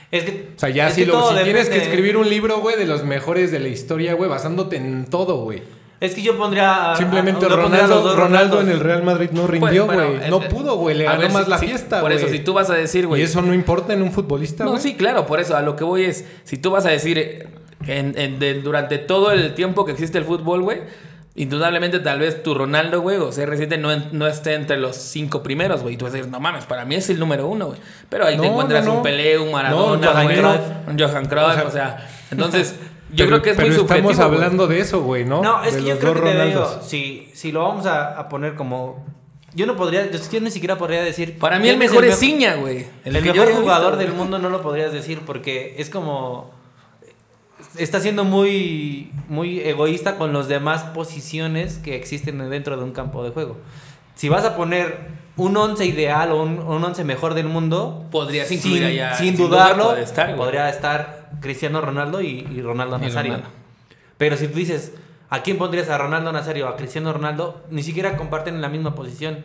Es que, O sea, ya si, que lo, si tienes que escribir un libro, güey, de los mejores de la historia, güey, basándote en todo, güey. Es que yo pondría. Simplemente a Ronaldo, dos Ronaldo Ronaldos. en el Real Madrid no Pues, rindió, bueno, güey. no pudo, güey. Le ganó más si- la si- fiesta, Por güey. eso, si tú vas a decir, güey. Y eso no importa en un futbolista, No, güey. sí, claro, por eso a lo que voy es, si tú vas a decir eh, que en- en- de- durante todo el tiempo que existe el fútbol, güey, indudablemente tal vez tu Ronaldo, güey, o CR7 no, no esté entre los cinco primeros, güey. Y tú vas a decir, no mames, para mí es el número uno, güey. Pero ahí te No, encuentras no, no. un Pelé, un Maradona, No, Johan güey, Cruyff. un Johan Cruyff, O sea, entonces yo Pero- creo que es muy subjetivo. estamos güey. hablando de eso, güey, ¿no? No, es De que yo creo que te digo, si, si lo vamos a, a poner como. Yo no podría, yo, ni siquiera podría decir. Para mí el mejor es mejor- Ciña, güey. El, mejor jugador visto, del mundo no lo podrías decir porque es como. Está siendo muy, muy egoísta con las demás posiciones que existen dentro de un campo de juego. Si vas a poner un once ideal o un, un once mejor del mundo, Podrías sin, incluir allá- sin sin duda dudarlo, puede estar, güey. podría estar Cristiano Ronaldo y, y Ronaldo Y Nazario. Ronaldo. Pero si tú dices, ¿a quién pondrías a Ronaldo Nazario o a Cristiano Ronaldo? Ni siquiera comparten la misma posición.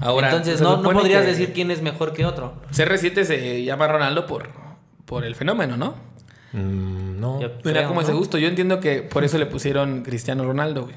Ahora, Entonces no, no podrías que decir quién es mejor que otro. CR7 se llama Ronaldo por, por el fenómeno, ¿no? Mm, no. Yo creo, cómo ¿no? ese gusto. Yo entiendo que por eso le pusieron Cristiano Ronaldo, güey.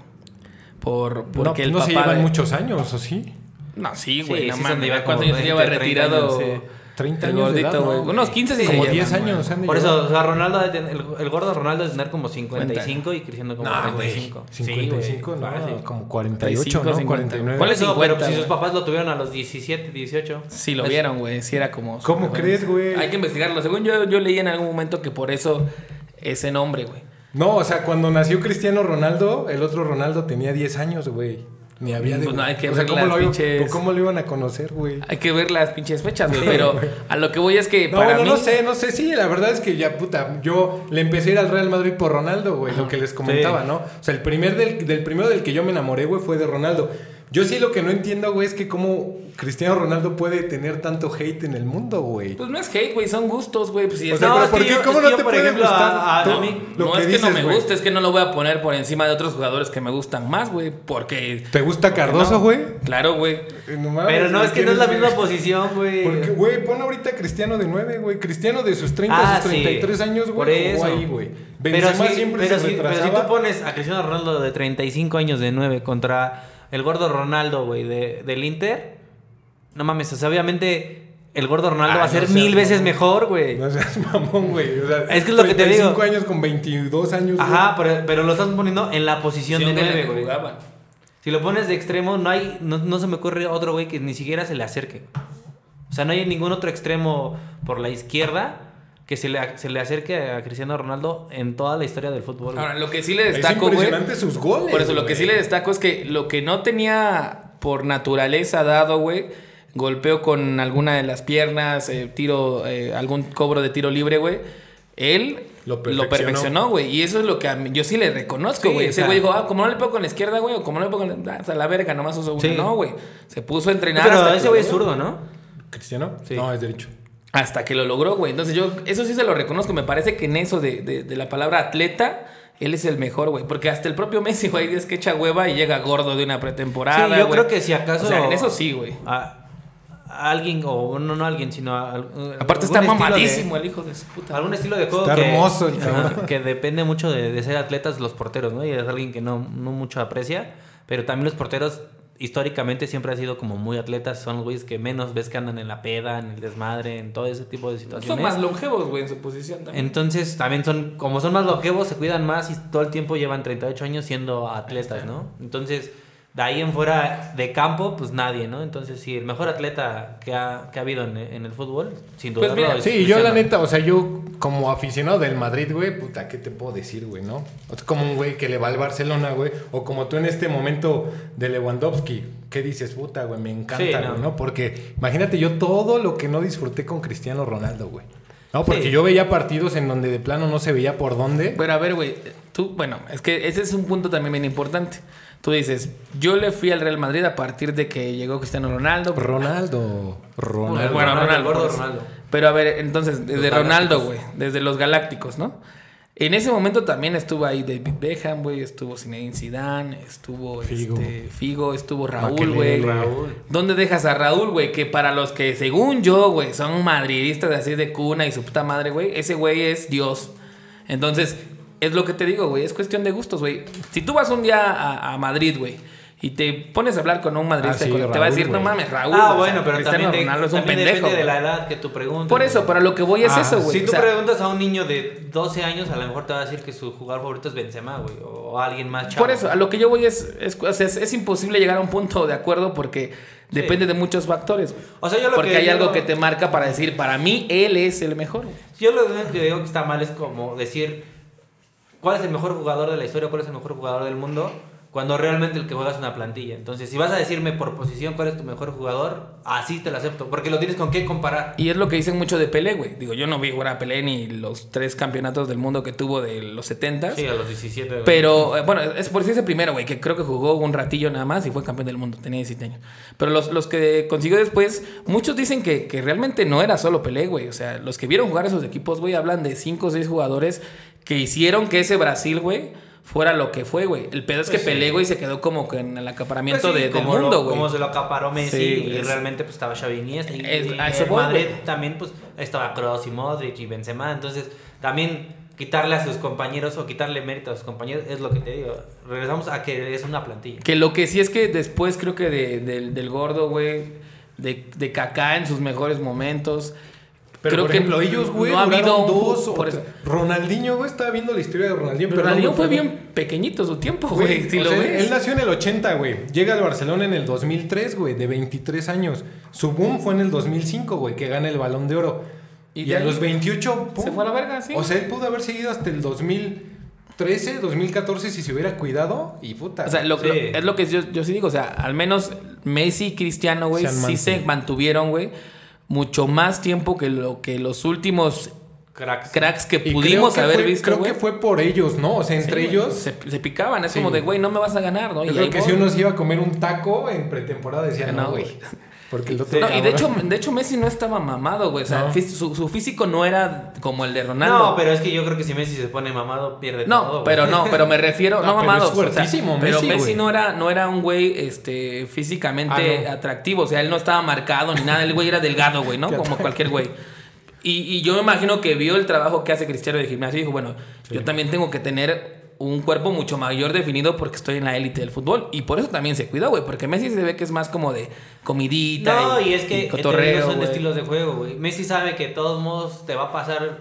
Por, No, porque pues el no se llevan de- muchos años, ¿o sí? No, sí, güey. Sí, no sí se lleva ¿Cuántos como años lleva 20, 30 retirado? años, sí. 30 el años de gordito, edad, güey. ¿no? Unos 15 sí Como se 10 llevan, años. de Por llevar. eso, o sea, Ronaldo, de tener- el, el gordo Ronaldo es tener como 55 y Cristiano como No, güey. 35. 55, Sí, no, como 48, 35, ¿no? 49. ¿Cuál Por es eso, 50, pero si sus papás lo tuvieron a los 17, 18. Sí, lo Pues, vieron, güey. Sí, era como. ¿Cómo crees, güey? Hay que investigarlo. Según yo, yo leí en algún momento que por eso ese nombre, güey. No, o sea, cuando nació Cristiano Ronaldo, el otro Ronaldo tenía 10 años, güey. Ni había de... Pues no, hay que o sea, ver ¿cómo las lo, pinches- ¿cómo lo iban a conocer, güey? Hay que ver las pinches fechas, güey. Pero a lo que voy es que No, para bueno, mí. no sé, no sé. Sí, la verdad es que ya, puta, yo le empecé a ir al Real Madrid por Ronaldo, güey, lo que les comentaba, Sí. ¿no? O sea, el primer del, del primero del que yo me enamoré, güey, fue de Ronaldo. Yo sí lo que no entiendo, güey, es que cómo Cristiano Ronaldo puede tener tanto hate en el mundo, güey. Pues no es hate, güey. Son gustos, güey. Pues si O es- sea, No, es ¿por que qué? yo- ¿Cómo es no que te yo, por puede ejemplo, gustar a- a- todo a mí- lo no que es que dices, no me güey? gusta, es que no lo voy a poner por encima de otros jugadores que me gustan más, güey. Porque. ¿Te gusta porque Cardoso, no. güey? Claro, güey. Eh, no Pero no, es que no es la ¿quién misma posición, güey. Porque, güey, pon ahorita a Cristiano de 9, güey. Cristiano de sus 30 Ah, a sus sí. 33 años, Por güey, jugó eso. ahí, güey. Pero si, siempre pero, se si, pero si tú pones a Cristiano Ronaldo de 35 años de 9 contra el gordo Ronaldo, güey, de, del Inter, no mames, o sea, obviamente el gordo Ronaldo Ah, va a ser mil veces mamón. mejor, güey. No seas mamón, güey. O sea, Es que es lo que te digo. 35 años con 22 años. Ajá, pero, pero lo estás poniendo en la posición de Sí, 9, que güey. jugaban. Si lo pones de extremo, no hay no, no se me ocurre otro güey que ni siquiera se le acerque. O sea, no hay ningún otro extremo por la izquierda que se le, se le acerque a Cristiano Ronaldo en toda la historia del fútbol. Ahora, lo que sí le Es destaco, güey. impresionante sus goles. Por eso, lo que sí le destaco es que lo que no tenía por naturaleza dado, güey, golpeo con alguna de las piernas, eh, tiro, eh, algún cobro de tiro libre, güey, él Lo perfeccionó. güey. Y eso es lo que a mí- yo sí le reconozco, güey. Ese güey dijo, ah, como no le pego con la izquierda, güey, o como no le pego con la, ah, la verga, nomás uso. Sí. No, güey. Se puso a entrenar. Pero ese güey es zurdo, ¿no? ¿Cristiano? Sí. No, es derecho. Hasta que lo logró, güey. Entonces yo, eso sí se lo reconozco. Me parece que en eso de, de- de la palabra atleta, él es el mejor, güey. Porque hasta el propio Messi, güey, es que echa hueva y llega gordo de una pretemporada. Sí, yo creo que si acaso. O sea, en eso sí, güey. A, a alguien, o no, no alguien, sino. A, a- Aparte algún está de- mamadísimo el hijo de su puta. Algún estilo de juego Está que, hermoso el cabrón. que depende mucho de, de ser atletas los porteros, ¿no? Y es alguien que no, no mucho aprecia. Pero también los porteros históricamente siempre han sido como muy atletas. Son los güeyes que menos ves que andan en la peda, en el desmadre, en todo ese tipo de situaciones. Son más longevos, güey, en su posición también. Entonces también son, como son más longevos, se cuidan más y todo el tiempo llevan 38 años siendo atletas, ¿no? Entonces de ahí en fuera de campo, pues nadie, ¿no? Entonces, sí, el mejor atleta que ha, que ha habido en, en el fútbol, sin duda. Pues mira, Sí, yo la neta, o sea, yo como aficionado del Madrid, güey, puta, ¿qué te puedo decir, güey, no? O sea, como un güey que le va al Barcelona, güey, o como tú en este momento de Lewandowski, ¿qué dices, puta, güey? Me encanta, Sí, güey, no. ¿no? Porque imagínate yo todo lo que no disfruté con Cristiano Ronaldo, güey. No, porque Sí. yo veía partidos en donde de plano no se veía por dónde. Pero a ver, güey, tú, bueno, es que ese es un punto también bien importante. Tú dices, yo le fui al Real Madrid a partir de que llegó Cristiano Ronaldo. Ronaldo, Ronaldo. Bueno, Ronaldo. gordo pues. Ronaldo. Pero a ver, entonces, desde Los Ronaldo, güey, desde los Galácticos, ¿no? En ese momento también estuvo ahí David Beckham, güey, estuvo Zinedine Zidane, estuvo Figo. Este, Figo, estuvo Raúl, güey. Raúl. ¿Dónde dejas a Raúl, güey? Que para los que, según yo, güey, son madridistas así de cuna y su puta madre, güey, ese güey es Dios. Entonces, es lo que te digo, güey, es cuestión de gustos, güey. Si tú vas un día a, a Madrid, güey, y te pones a hablar con un madridista, Ah, sí, te va a decir, no mames, Raúl. Ah, o sea, bueno, pero Cristiano también, de- Ronaldo es un también pendejo. depende de la edad que tú preguntes. Por eso, para lo que voy es Ah, eso, güey. Si O tú sea, preguntas a un niño de 12 años, a lo mejor te va a decir que su jugador favorito es Benzema, güey, o alguien más chavo. Por eso, a lo que yo voy es, es, o sea, es, es imposible llegar a un punto de acuerdo porque depende de muchos factores, güey. O sea, yo lo Porque que hay algo digo- que te marca para decir, para mí, él es el mejor. Yo lo único que digo que está mal es como decir cuál es el mejor jugador de la historia, cuál es el mejor jugador del mundo, cuando realmente el que juega es una plantilla. Entonces, si vas a decirme por posición cuál es tu mejor jugador, así te lo acepto, porque lo tienes con qué comparar. Y es lo que dicen mucho de Pelé, güey. Digo, yo no vi jugar a Pelé ni los tres campeonatos del mundo que tuvo de los 70 Sí, a los 17. güey. Pero, eh, bueno, es por si ese primero, güey, que creo que jugó un ratillo nada más y fue campeón del mundo, tenía 17 años. Pero los, los que consiguió después, muchos dicen que, que realmente no era solo Pelé, güey. O sea, los que vieron jugar esos equipos, güey, hablan de 5 o 6 jugadores que hicieron que ese Brasil, güey, fuera lo que fue, güey. El pedo es que Pues sí. Pelé, güey, se quedó como que en el acaparamiento Pues sí, de- del mundo, güey. Como se lo acaparó Messi Sí, y es- realmente pues estaba Xavi Iniesta y, Es- y a eso en Madrid también pues estaba Kroos y Modric y Benzema, entonces también quitarle a sus compañeros o quitarle mérito a sus compañeros es lo que te digo. Regresamos a que es una plantilla. Que lo que sí es que después creo que de- del- del gordo, güey, de, de Kaká en sus mejores momentos. Pero creo por que ejemplo, ellos, güey, no ha habido dos o por eso. Ronaldinho, güey, estaba viendo la historia de Ronaldinho. Pero Ronaldinho fue bien pequeñito su tiempo, Güey. Si lo sea, ves. Él nació en el 80, güey. Llega al Barcelona en el 2003, güey, de 23 años. Su boom fue en el 2005, güey, que gana el Balón de Oro. Y Y, de a los 28, se fue a la verga, sí. O sea, él pudo haber seguido hasta el 2013, 2014 si se hubiera cuidado y puta. O sea, lo, Sí. lo- es lo que yo, yo sí digo. O sea, al menos Messi y Cristiano, güey, sí se mantuvieron, güey, mucho más tiempo que lo que los últimos Cracks. cracks que Y pudimos que haber fue- visto, Creo que fue por ellos, ¿no? O sea, entre ellos. se, se picaban. Es Sí. como de, güey, no me vas a ganar, ¿no? Yo Y creo que voy. si uno se iba a comer un taco en pretemporada decía, No, güey. Porque el otro No, y de hecho, de hecho Messi no estaba mamado, güey. O sea, No. su, su físico no era como el de Ronaldo. No, pero es que yo creo que si Messi se pone mamado, pierde todo. No, pero no, pero me refiero, no, No, pero mamado. es fuertísimo, o sea, pero Messi, Messi no era, no era un güey este, físicamente Ah, no. atractivo. O sea, él no estaba marcado ni nada. El güey era delgado, güey, ¿no? Como cualquier güey. Y, y yo me imagino que vio el trabajo que hace Cristiano de gimnasio y dijo, bueno, yo también tengo que tener un cuerpo mucho mayor definido porque estoy en la élite del fútbol. Y por eso también se cuidó, güey. Porque Messi se ve que es más como de comidita. No, y es que cotorreo. digo, son estilos de juego, güey. Messi sabe que de todos modos te va a pasar,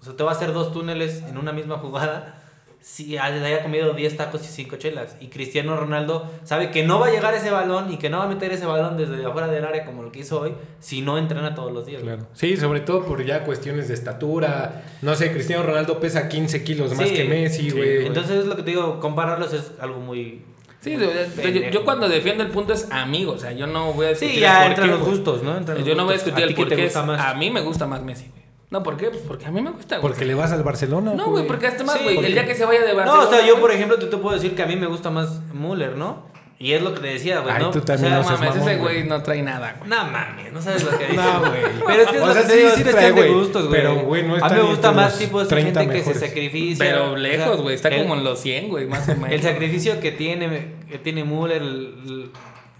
o sea, te va a hacer dos túneles en una misma jugada si haya comido 10 tacos y 5 chelas. Y Cristiano Ronaldo sabe que no va a llegar ese balón y que no va a meter ese balón desde afuera del área como lo que hizo hoy si no entrena todos los días. Claro. Sí, sobre todo por ya cuestiones de estatura. No sé, Cristiano Ronaldo pesa 15 kilos más que Messi, sí, güey. Entonces es lo que te digo, compararlos es algo muy... Sí, yo, yo- Pendejo. yo cuando defiendo el punto es amigo, o sea, yo no voy a discutir Sí, ya qué, los gustos, ¿no? Entran los Yo no voy a discutir ¿A ti el por te qué. gusta es- más? A mí me gusta más Messi, güey. No, ¿por qué? Pues porque a mí me gusta, güey. Porque le vas al Barcelona. No, güey, porque hasta más, Sí, güey. porque- el día que se vaya de Barcelona. No, o sea, yo por ejemplo te, te puedo decir que a mí me gusta más Müller, ¿no? Y es lo que te decía, güey, Ay, ¿no? tú también No no seas mames, ese güey no trae nada, güey. No mames, no sabes lo que dices. No, güey. Pero es que es O lo sea, que te sí, digo, sí es trae, de gustos, güey. Pero, güey, no A está mí me gusta más tipo 30 gente que se sacrificia. Pero o lejos, sea, güey. Está el- como en los 100, güey, más o menos. El sacrificio que tiene, que tiene Müller, el,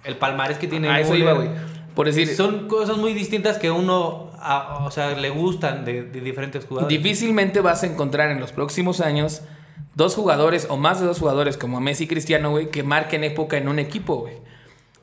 el palmarés que tiene A eso Müller, iba, güey. Por decir, Son cosas muy distintas que uno, a- o sea, le gustan de, de diferentes jugadores. difícilmente vas a encontrar en los próximos años dos jugadores o más de dos jugadores como Messi y Cristiano, güey, que marquen época en un equipo, güey.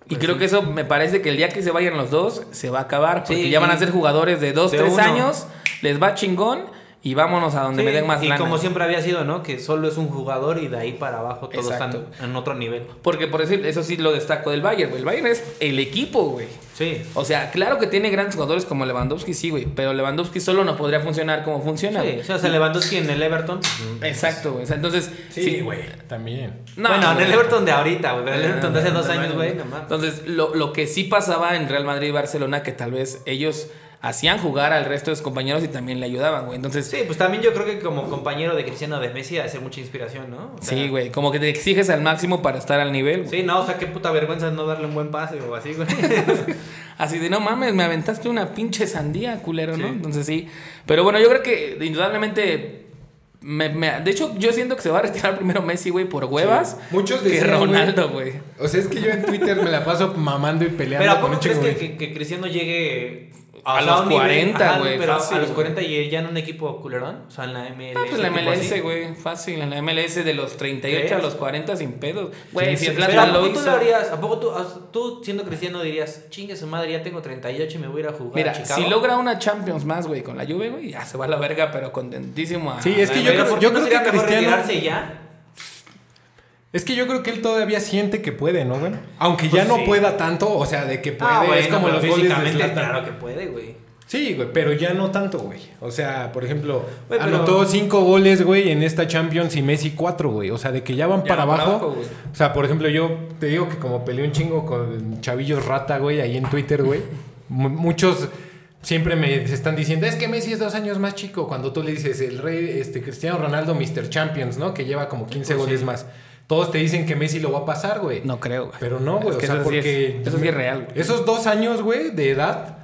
Y Pues creo sí. que eso me parece que el día que se vayan los dos, se va a acabar. Porque Sí, ya van a ser jugadores de dos, de tres uno. años, les va chingón. Y vámonos a donde Sí, me den más y lana. como siempre había sido, ¿no? Que solo es un jugador y de ahí para abajo todos Exacto. están en otro nivel. Porque por decir, eso sí lo destaco del Bayern, güey. El Bayern es el equipo, güey. Sí. O sea, claro que tiene grandes jugadores como Lewandowski, sí, güey. Pero Lewandowski solo no podría funcionar como funciona. Sí, güey. o sea, se Lewandowski en el Everton. Exacto, güey. O sea, entonces. Sí, güey, también. No, bueno, en el Everton de ahorita, güey. pero el Everton de hace dos No, años, güey. Entonces, lo, lo que sí pasaba en Real Madrid y Barcelona, que tal vez ellos hacían jugar al resto de sus compañeros y también le ayudaban, güey. Entonces, Sí, pues también yo creo que como compañero de Cristiano de Messi ha de ser mucha inspiración, ¿no? O sea, sí, güey. Como que te exiges al máximo para estar al nivel, güey. Sí, no, o sea, qué puta vergüenza no darle un buen pase o así, güey. Así de, no mames, me aventaste una pinche sandía, culero, ¿no? Sí. Entonces sí. Pero bueno, yo creo que indudablemente. me- me- de hecho, yo siento que se va a retirar primero Messi, güey, por huevas. Muchos que decían, Ronaldo, güey. O sea, es que yo en Twitter me la paso mamando y peleando Pero ¿a con poco un crees que, que, que Cristiano llegue A sea, los un nivel- 40, ajá, güey, Pero fácil, a los güey. 40 y ya en un equipo culerón, o sea, en la MLS. Ah, pues la. MLS, güey, fácil. En la MLS de los 38 a los 40 sin pedos. Güey, si sí, Pero ¿a Zlatan lo poco tú harías? ¿A poco tú, as- tú siendo cristiano dirías, chingue su madre, ya tengo 38 y me voy a ir a jugar Mira, a Chicago? si logra una Champions más, güey, con la Juve, güey, ya se va a la verga, pero contentísimo a... Sí, es que yo creo- ¿por qué yo creo que Cristiano- retirarse ya? Es que yo creo que él todavía siente que puede, ¿no, güey? Aunque Pues ya no sí. pueda tanto, o sea, de que puede, Ah, es bueno, como los goles de claro que puede, güey. Sí, güey, pero ya no tanto, güey. O sea, por ejemplo, Güey, pero- anotó cinco goles, güey, en esta Champions y Messi cuatro, güey. O sea, de que ya van Ya para abajo. o sea, por ejemplo, yo te digo que como peleé un chingo con chavillos rata, güey, ahí en Twitter, güey. mu- muchos siempre me están diciendo, es que Messi es dos años más chico. Cuando tú le dices, el rey, este, Cristiano Ronaldo, Mr. Champions, ¿no? Que lleva como 15 Pues goles sí. más. Todos te dicen que Messi lo va a pasar, güey. No creo, güey. Pero no, güey. Es o sea, eso sí es- porque. eso es real, güey. Esos dos años, güey, de edad,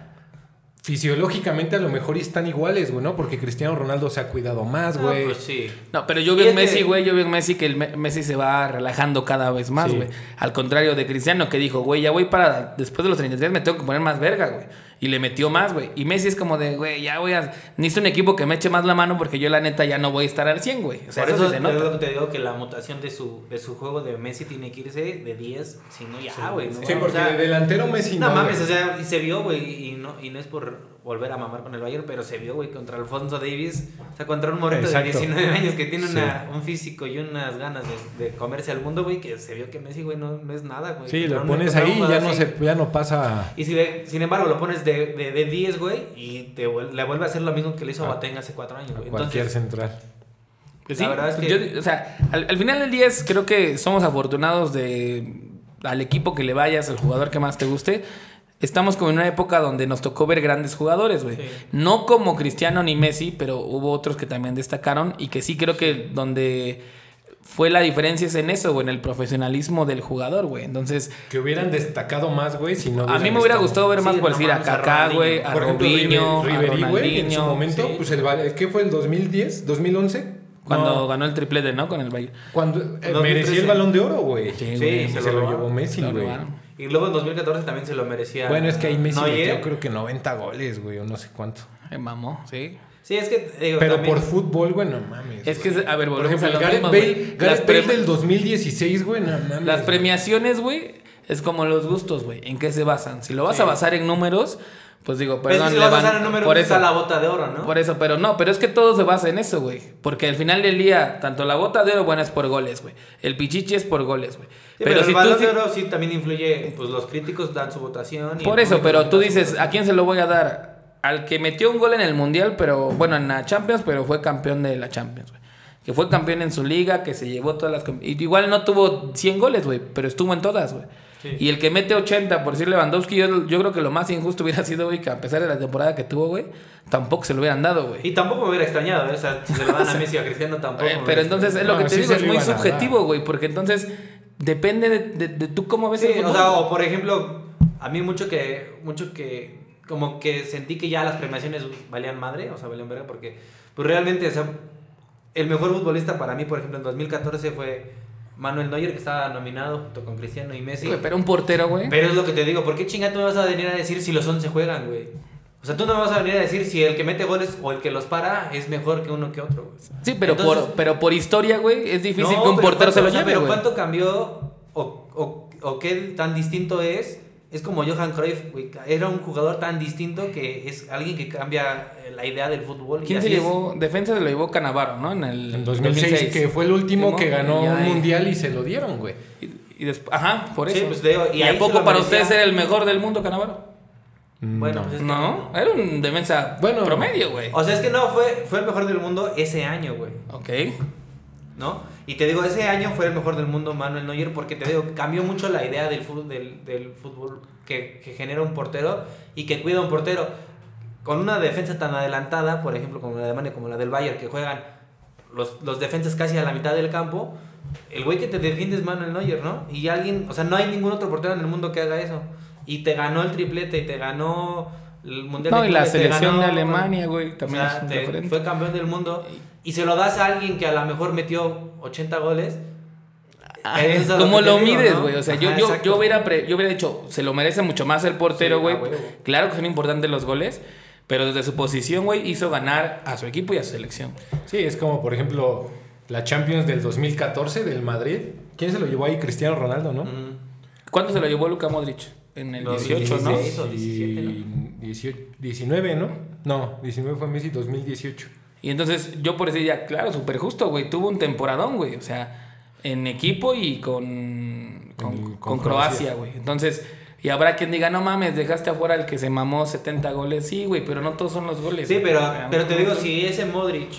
fisiológicamente a lo mejor están iguales, güey, ¿no? Porque Cristiano Ronaldo se ha cuidado más, Ah, güey. pues sí. No, pero yo veo en Messi, que- güey, yo veo en Messi que el Me- Messi se va relajando cada vez más, Sí. güey. Al contrario de Cristiano que dijo, güey, ya voy para después de los 33 me tengo que poner más verga, güey. Y le metió más, güey. Y Messi es como de, güey, ya voy a necesito un equipo que me eche más la mano porque yo la neta ya no voy a estar al 100, güey. O sea, Por eso, sí se nota. te digo que la mutación de su, de su juego de Messi tiene que irse de 10, si no ya, güey. ¿no? Sí, O porque sea, de delantero Messi No no. mames, o sea, y se vio, güey, y no, y no es por volver a mamar con el Bayern, pero se vio, güey, contra Alfonso Davis, o sea, contra un moreno de Exacto. 19 años que tiene Sí. una, un físico y unas ganas de, de comerse al mundo, güey, que se vio que Messi, güey, no, no es nada, güey. Sí, Contra lo un- pones ahí y ya no, se, ya no pasa. Y si de- sin embargo lo pones de, de, de 10, güey, y te le vuelve a hacer lo mismo que le hizo A- Boateng hace 4 años, güey. cualquier Entonces, central. Pues La verdad es que- yo- o sea, al, al final del día es, creo que somos afortunados de al equipo que le vayas, al jugador que más te guste. Estamos como en una época donde nos tocó ver grandes jugadores, güey. Sí. No como Cristiano ni Messi, pero hubo otros que también destacaron y que sí creo que donde fue la diferencia es en eso, güey, en el profesionalismo del jugador, güey. Entonces, Que hubieran destacado más, güey, si no a mí me hubiera estado. gustado ver más Sí, por decir a Kaká, güey, a Robinho, Ribe- a güey, en su momento, sí. pues el, ¿qué fue el 2010? ¿2011? Cuando No, ganó el triplete, ¿no? Con el Bayern. cuando eh, 2013. merecía el balón de oro, güey. Sí, Sí, se se, lo lo llevó Messi, Lo güey. Y luego en 2014 también se lo merecía. Bueno, es que ahí Messi Neuer. metió creo que 90 goles, güey, o no sé cuánto. Eh, mamó, sí. Sí, es que digo, Pero también- por fútbol, güey, no mames. Es que, güey. a ver, por volvemos ejemplo, a Gareth Bale, güey. Gareth Bale del 2016, güey, no mames. Las premiaciones, güey, es como los gustos, güey. ¿En qué se basan? Si lo vas Sí. a basar en números, pues digo, perdón, si a Levan- usar el número por pues, eso, la bota de oro, ¿no? por eso, pero no, pero es que todo se basa en eso, güey. Porque al final del día, tanto la bota de oro, bueno, es por goles, güey. El pichichi es por goles, güey. Sí, pero, si el tú balón sí- de oro sí también influye, pues los críticos dan su votación. y Por eso, pero tú dices. ¿a quién se lo voy a dar? Al que metió un gol en el Mundial, pero bueno, en la Champions, pero fue campeón de la Champions, güey. Que fue campeón en su liga, que se llevó todas las... Igual no tuvo 100 goles, güey, pero estuvo en todas, güey. Sí. Y el que mete 80, por decir Lewandowski, yo, yo creo que lo más injusto hubiera sido, güey, que a pesar de la temporada que tuvo, güey, tampoco se lo hubieran dado, güey. Y tampoco me hubiera extrañado, ¿eh? o sea, si se lo dan a Messi o a Cristiano tampoco. Eh, pero entonces es lo que te sí digo, es muy subjetivo, güey, porque entonces depende de, de- de tú cómo ves Sí, el o fútbol. sea, o por ejemplo, a mí mucho que, mucho que, como que sentí que ya las premiaciones valían madre, o sea, valían verga, porque, pues realmente, o sea, el mejor futbolista para mí, por ejemplo, en 2014 fue Manuel Neuer, que estaba nominado junto con Cristiano y Messi. Güey, pero un portero, güey. Pero es lo que te digo, ¿por qué chinga tú me vas a venir a decir si los 11 juegan, güey? O sea, tú no me vas a venir a decir si el que mete goles o el que los para es mejor que uno que otro, güey. Sí, pero, Entonces- por, pero por historia, güey, es difícil No, que un pero portero se ¿cuánto- lo lleve, Pero güey. ¿cuánto cambió o, o, o qué tan distinto es Es como Johan Cruyff, güey. Era un jugador tan distinto que es alguien que cambia eh, la idea del fútbol. y ¿Quién se es. llevó? Defensa se lo llevó Canavaro, ¿no? En el En 2006, que fue el último que ganó Y un ahí- mundial y se lo dieron, güey. Y, y después, ajá, por Sí, eso. pues, te digo, y ¿Y, ahí a poco para ustedes era el mejor del mundo, Canavaro? Bueno, No. pues es que- No, era un defensa Bueno. promedio, güey. O sea, es que no, fue, fue el mejor del mundo ese año, güey. Ok. ¿No? Y te digo, ese año fue el mejor del mundo Manuel Neuer porque te digo, cambió mucho la idea del fútbol, del, del fútbol que, que genera un portero y que cuida un portero. Con una defensa tan adelantada, por ejemplo, como la de Alemania, como la del Bayern, que juegan los, los defensas casi a la mitad del campo, el güey que te defiende es Manuel Neuer, ¿no? Y alguien, o sea, no hay ningún otro portero en el mundo que haga eso. Y te ganó el triplete y te ganó el Mundial No, de y la selección ganó- de Alemania, güey, también o sea, es un te- referente. fue campeón del mundo y se lo das a alguien que a lo mejor metió 80 goles. Ah, es como lo digo, mides, ¿no? güey. O sea, yo, Ajá, yo, yo, hubiera pre- yo hubiera dicho, se lo merece mucho más el portero, güey. claro que son importantes los goles, pero desde su posición, güey, hizo ganar a su equipo y a su selección. Sí, es como, por ejemplo, la Champions del 2014 del Madrid. ¿Quién se lo llevó ahí? Cristiano Ronaldo, ¿no? Ujú. ¿Cuánto se lo llevó Luka Modric? En el Los 18, ¿no? 16 o 17, ¿no? Y 18 19, ¿no? No, 19 fue Messi, 2018. Y entonces yo por eso ya, claro, súper justo, güey. Tuvo un temporadón, güey. O sea, en equipo y con, con, En- con con Croacia, güey. Entonces, y habrá quien diga, no mames, dejaste afuera al que se mamó 70 goles. Sí, güey, pero no todos son los goles. Sí, pero, pero te digo, si ese Modric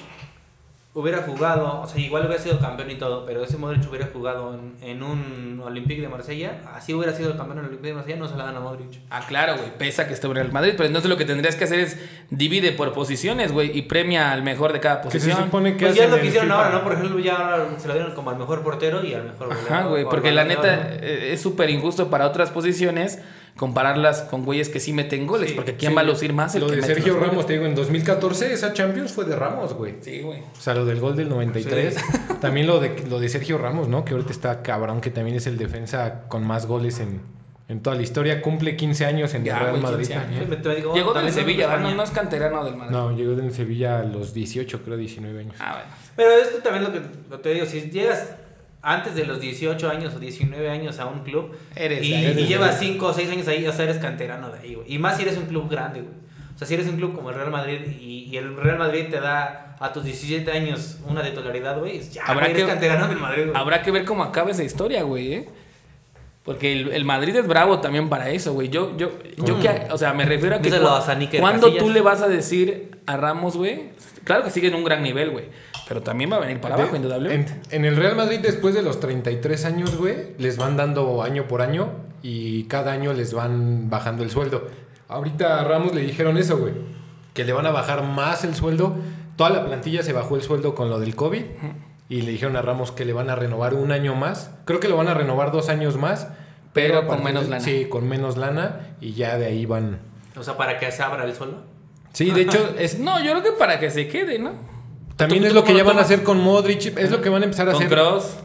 hubiera jugado, o sea, igual hubiera sido campeón y todo, pero ese Modric hubiera jugado en, en un Olympique de Marsella, así hubiera sido el campeón en el Olympique de Marsella, no se la dan a Modric. Ah, claro, güey. Pesa que esté en Real Madrid. Pero entonces lo que tendrías que hacer es divide por posiciones, güey. Y premia al mejor de cada Que se posición. supone que Pues ya lo que hicieron FIFA. ahora, ¿no? Por ejemplo, ya ahora se lo dieron como al mejor portero y al mejor Ajá, güey. Porque la neta ¿no? eh, es súper injusto para otras posiciones compararlas con güeyes que sí meten goles. Sí, porque ¿quién Sí, va a lucir más? El Lo que de mete Sergio goles. Ramos, te digo, en 2014 esa Champions fue de Ramos, güey. Sí, güey. O sea, lo del gol del 93. También lo de, lo de Sergio Ramos, ¿no? Que ahorita está cabrón, que también es el defensa con más goles en, en toda la historia. Cumple 15 años en Ya, el Real güey, Madrid 15 años. también. Me- te digo, Llegó del Sevilla. No, no es canterano del Madrid. No, llegó en Sevilla a los 18, creo, 19 años. Ah, bueno. Pero esto también lo que lo te digo, si llegas antes de los 18 años o 19 años a un club Eres y, llevas ahí. 5 o 6 años ahí, o sea, eres canterano de ahí, güey. Y más si eres un club grande, güey. O sea, si eres un club como el Real Madrid y, y el Real Madrid te da a tus 17 años una titularidad, güey, ya, Habrá eres que- canterano del Madrid, güey. Habrá que ver cómo acaba esa historia, güey, ¿eh? Porque el, el Madrid es bravo también para eso, güey. Yo, yo, yo Mm. que, o sea, me refiero a que Díselo cua- a tú le vas a decir a Ramos, güey, claro que sigue en un gran nivel, güey, pero también va a venir para abajo, indudablemente. En, en el Real Madrid, después de los 33 años, güey, les van dando año por año y cada año les van bajando el sueldo. Ahorita a Ramos le dijeron eso, güey, que le van a bajar más el sueldo. Toda la plantilla se bajó el sueldo con lo del COVID y le dijeron a Ramos que le van a renovar un año más. Creo que lo van a renovar dos años más. Pero con menos de- lana. Sí, con menos lana y ya de ahí van. O sea, para que se abra el suelo. Sí, de hecho, es, No, yo creo que para que se quede, ¿no? También ¿Tú- es lo que ya van a hacer con Modric. Es lo que van a empezar a Con hacer. Cross.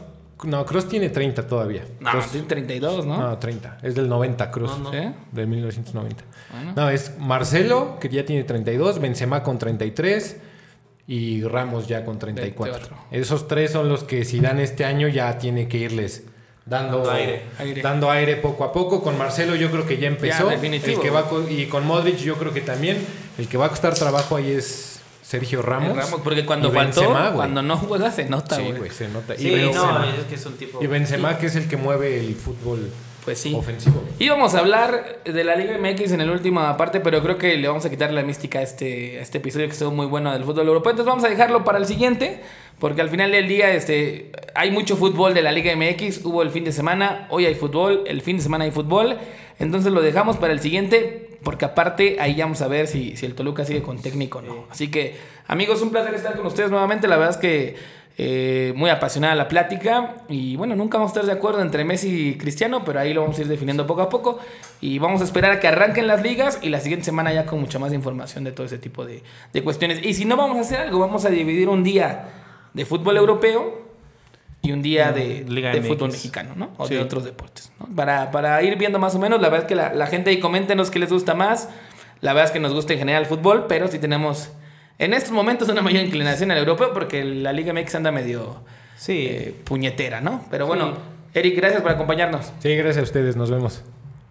No, Cross tiene 30 todavía. No, Kroos- tiene 32, ¿no? No, 30. Es del 90, Cruz. No, no. ¿Sí? De 1990. Bueno. No, es Marcelo, que ya tiene 32, Benzema con 33 y Ramos ya con 34. 34. Esos tres son los que si dan este año ya tiene que irles dando, Dando aire. Aire. dando aire poco a poco. Con Marcelo yo creo que ya empezó. Ya, definitivo. El que va y con Modric yo creo que también. El que va a costar trabajo ahí es Sergio Ramos. El Ramos, porque cuando faltó, Benzema, cuando no juega se nota, Sí, güey. güey, se nota. Sí, y, Benzema, no, es que es un tipo. y Benzema, que es el que mueve el fútbol Pues sí. ofensivo. Íbamos a hablar de la Liga MX en la última parte, pero creo que le vamos a quitar la mística a este, a este episodio que estuvo muy bueno del fútbol europeo. Entonces vamos a dejarlo para el siguiente, porque al final del día este, hay mucho fútbol de la Liga MX. Hubo el fin de semana, hoy hay fútbol, el fin de semana hay fútbol. Entonces lo dejamos para el siguiente, porque aparte ahí ya vamos a ver si, si el Toluca sigue con técnico o no. Así que, amigos, un placer estar con ustedes nuevamente. La verdad es que eh, muy apasionada la plática y bueno, nunca vamos a estar de acuerdo entre Messi y Cristiano, pero ahí lo vamos a ir definiendo poco a poco y vamos a esperar a que arranquen las ligas y la siguiente semana ya con mucha más información de todo ese tipo de, de cuestiones. Y si no vamos a hacer algo, vamos a dividir un día de fútbol europeo y un día de, Liga de fútbol mexicano, ¿no? O Sí. de otros deportes, ¿no? Para, para ir viendo más o menos, la verdad es que la, la gente ahí coméntenos qué les gusta más. La verdad es que nos gusta en general el fútbol, pero sí tenemos en estos momentos una mayor inclinación al europeo porque la Liga MX anda medio Sí. eh, puñetera, ¿no? Pero bueno, Eric, gracias por acompañarnos. Sí, gracias a ustedes, nos vemos.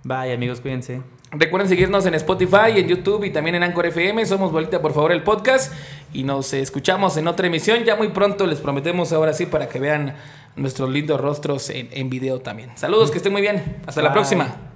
Bye, amigos, cuídense. Recuerden seguirnos en Spotify, en YouTube y también en Anchor FM. Somos Bolita, por favor, el podcast. Y nos escuchamos en otra emisión. Ya muy pronto les prometemos ahora sí para que vean nuestros lindos rostros en, en video también. Saludos, que estén muy bien. Hasta la próxima.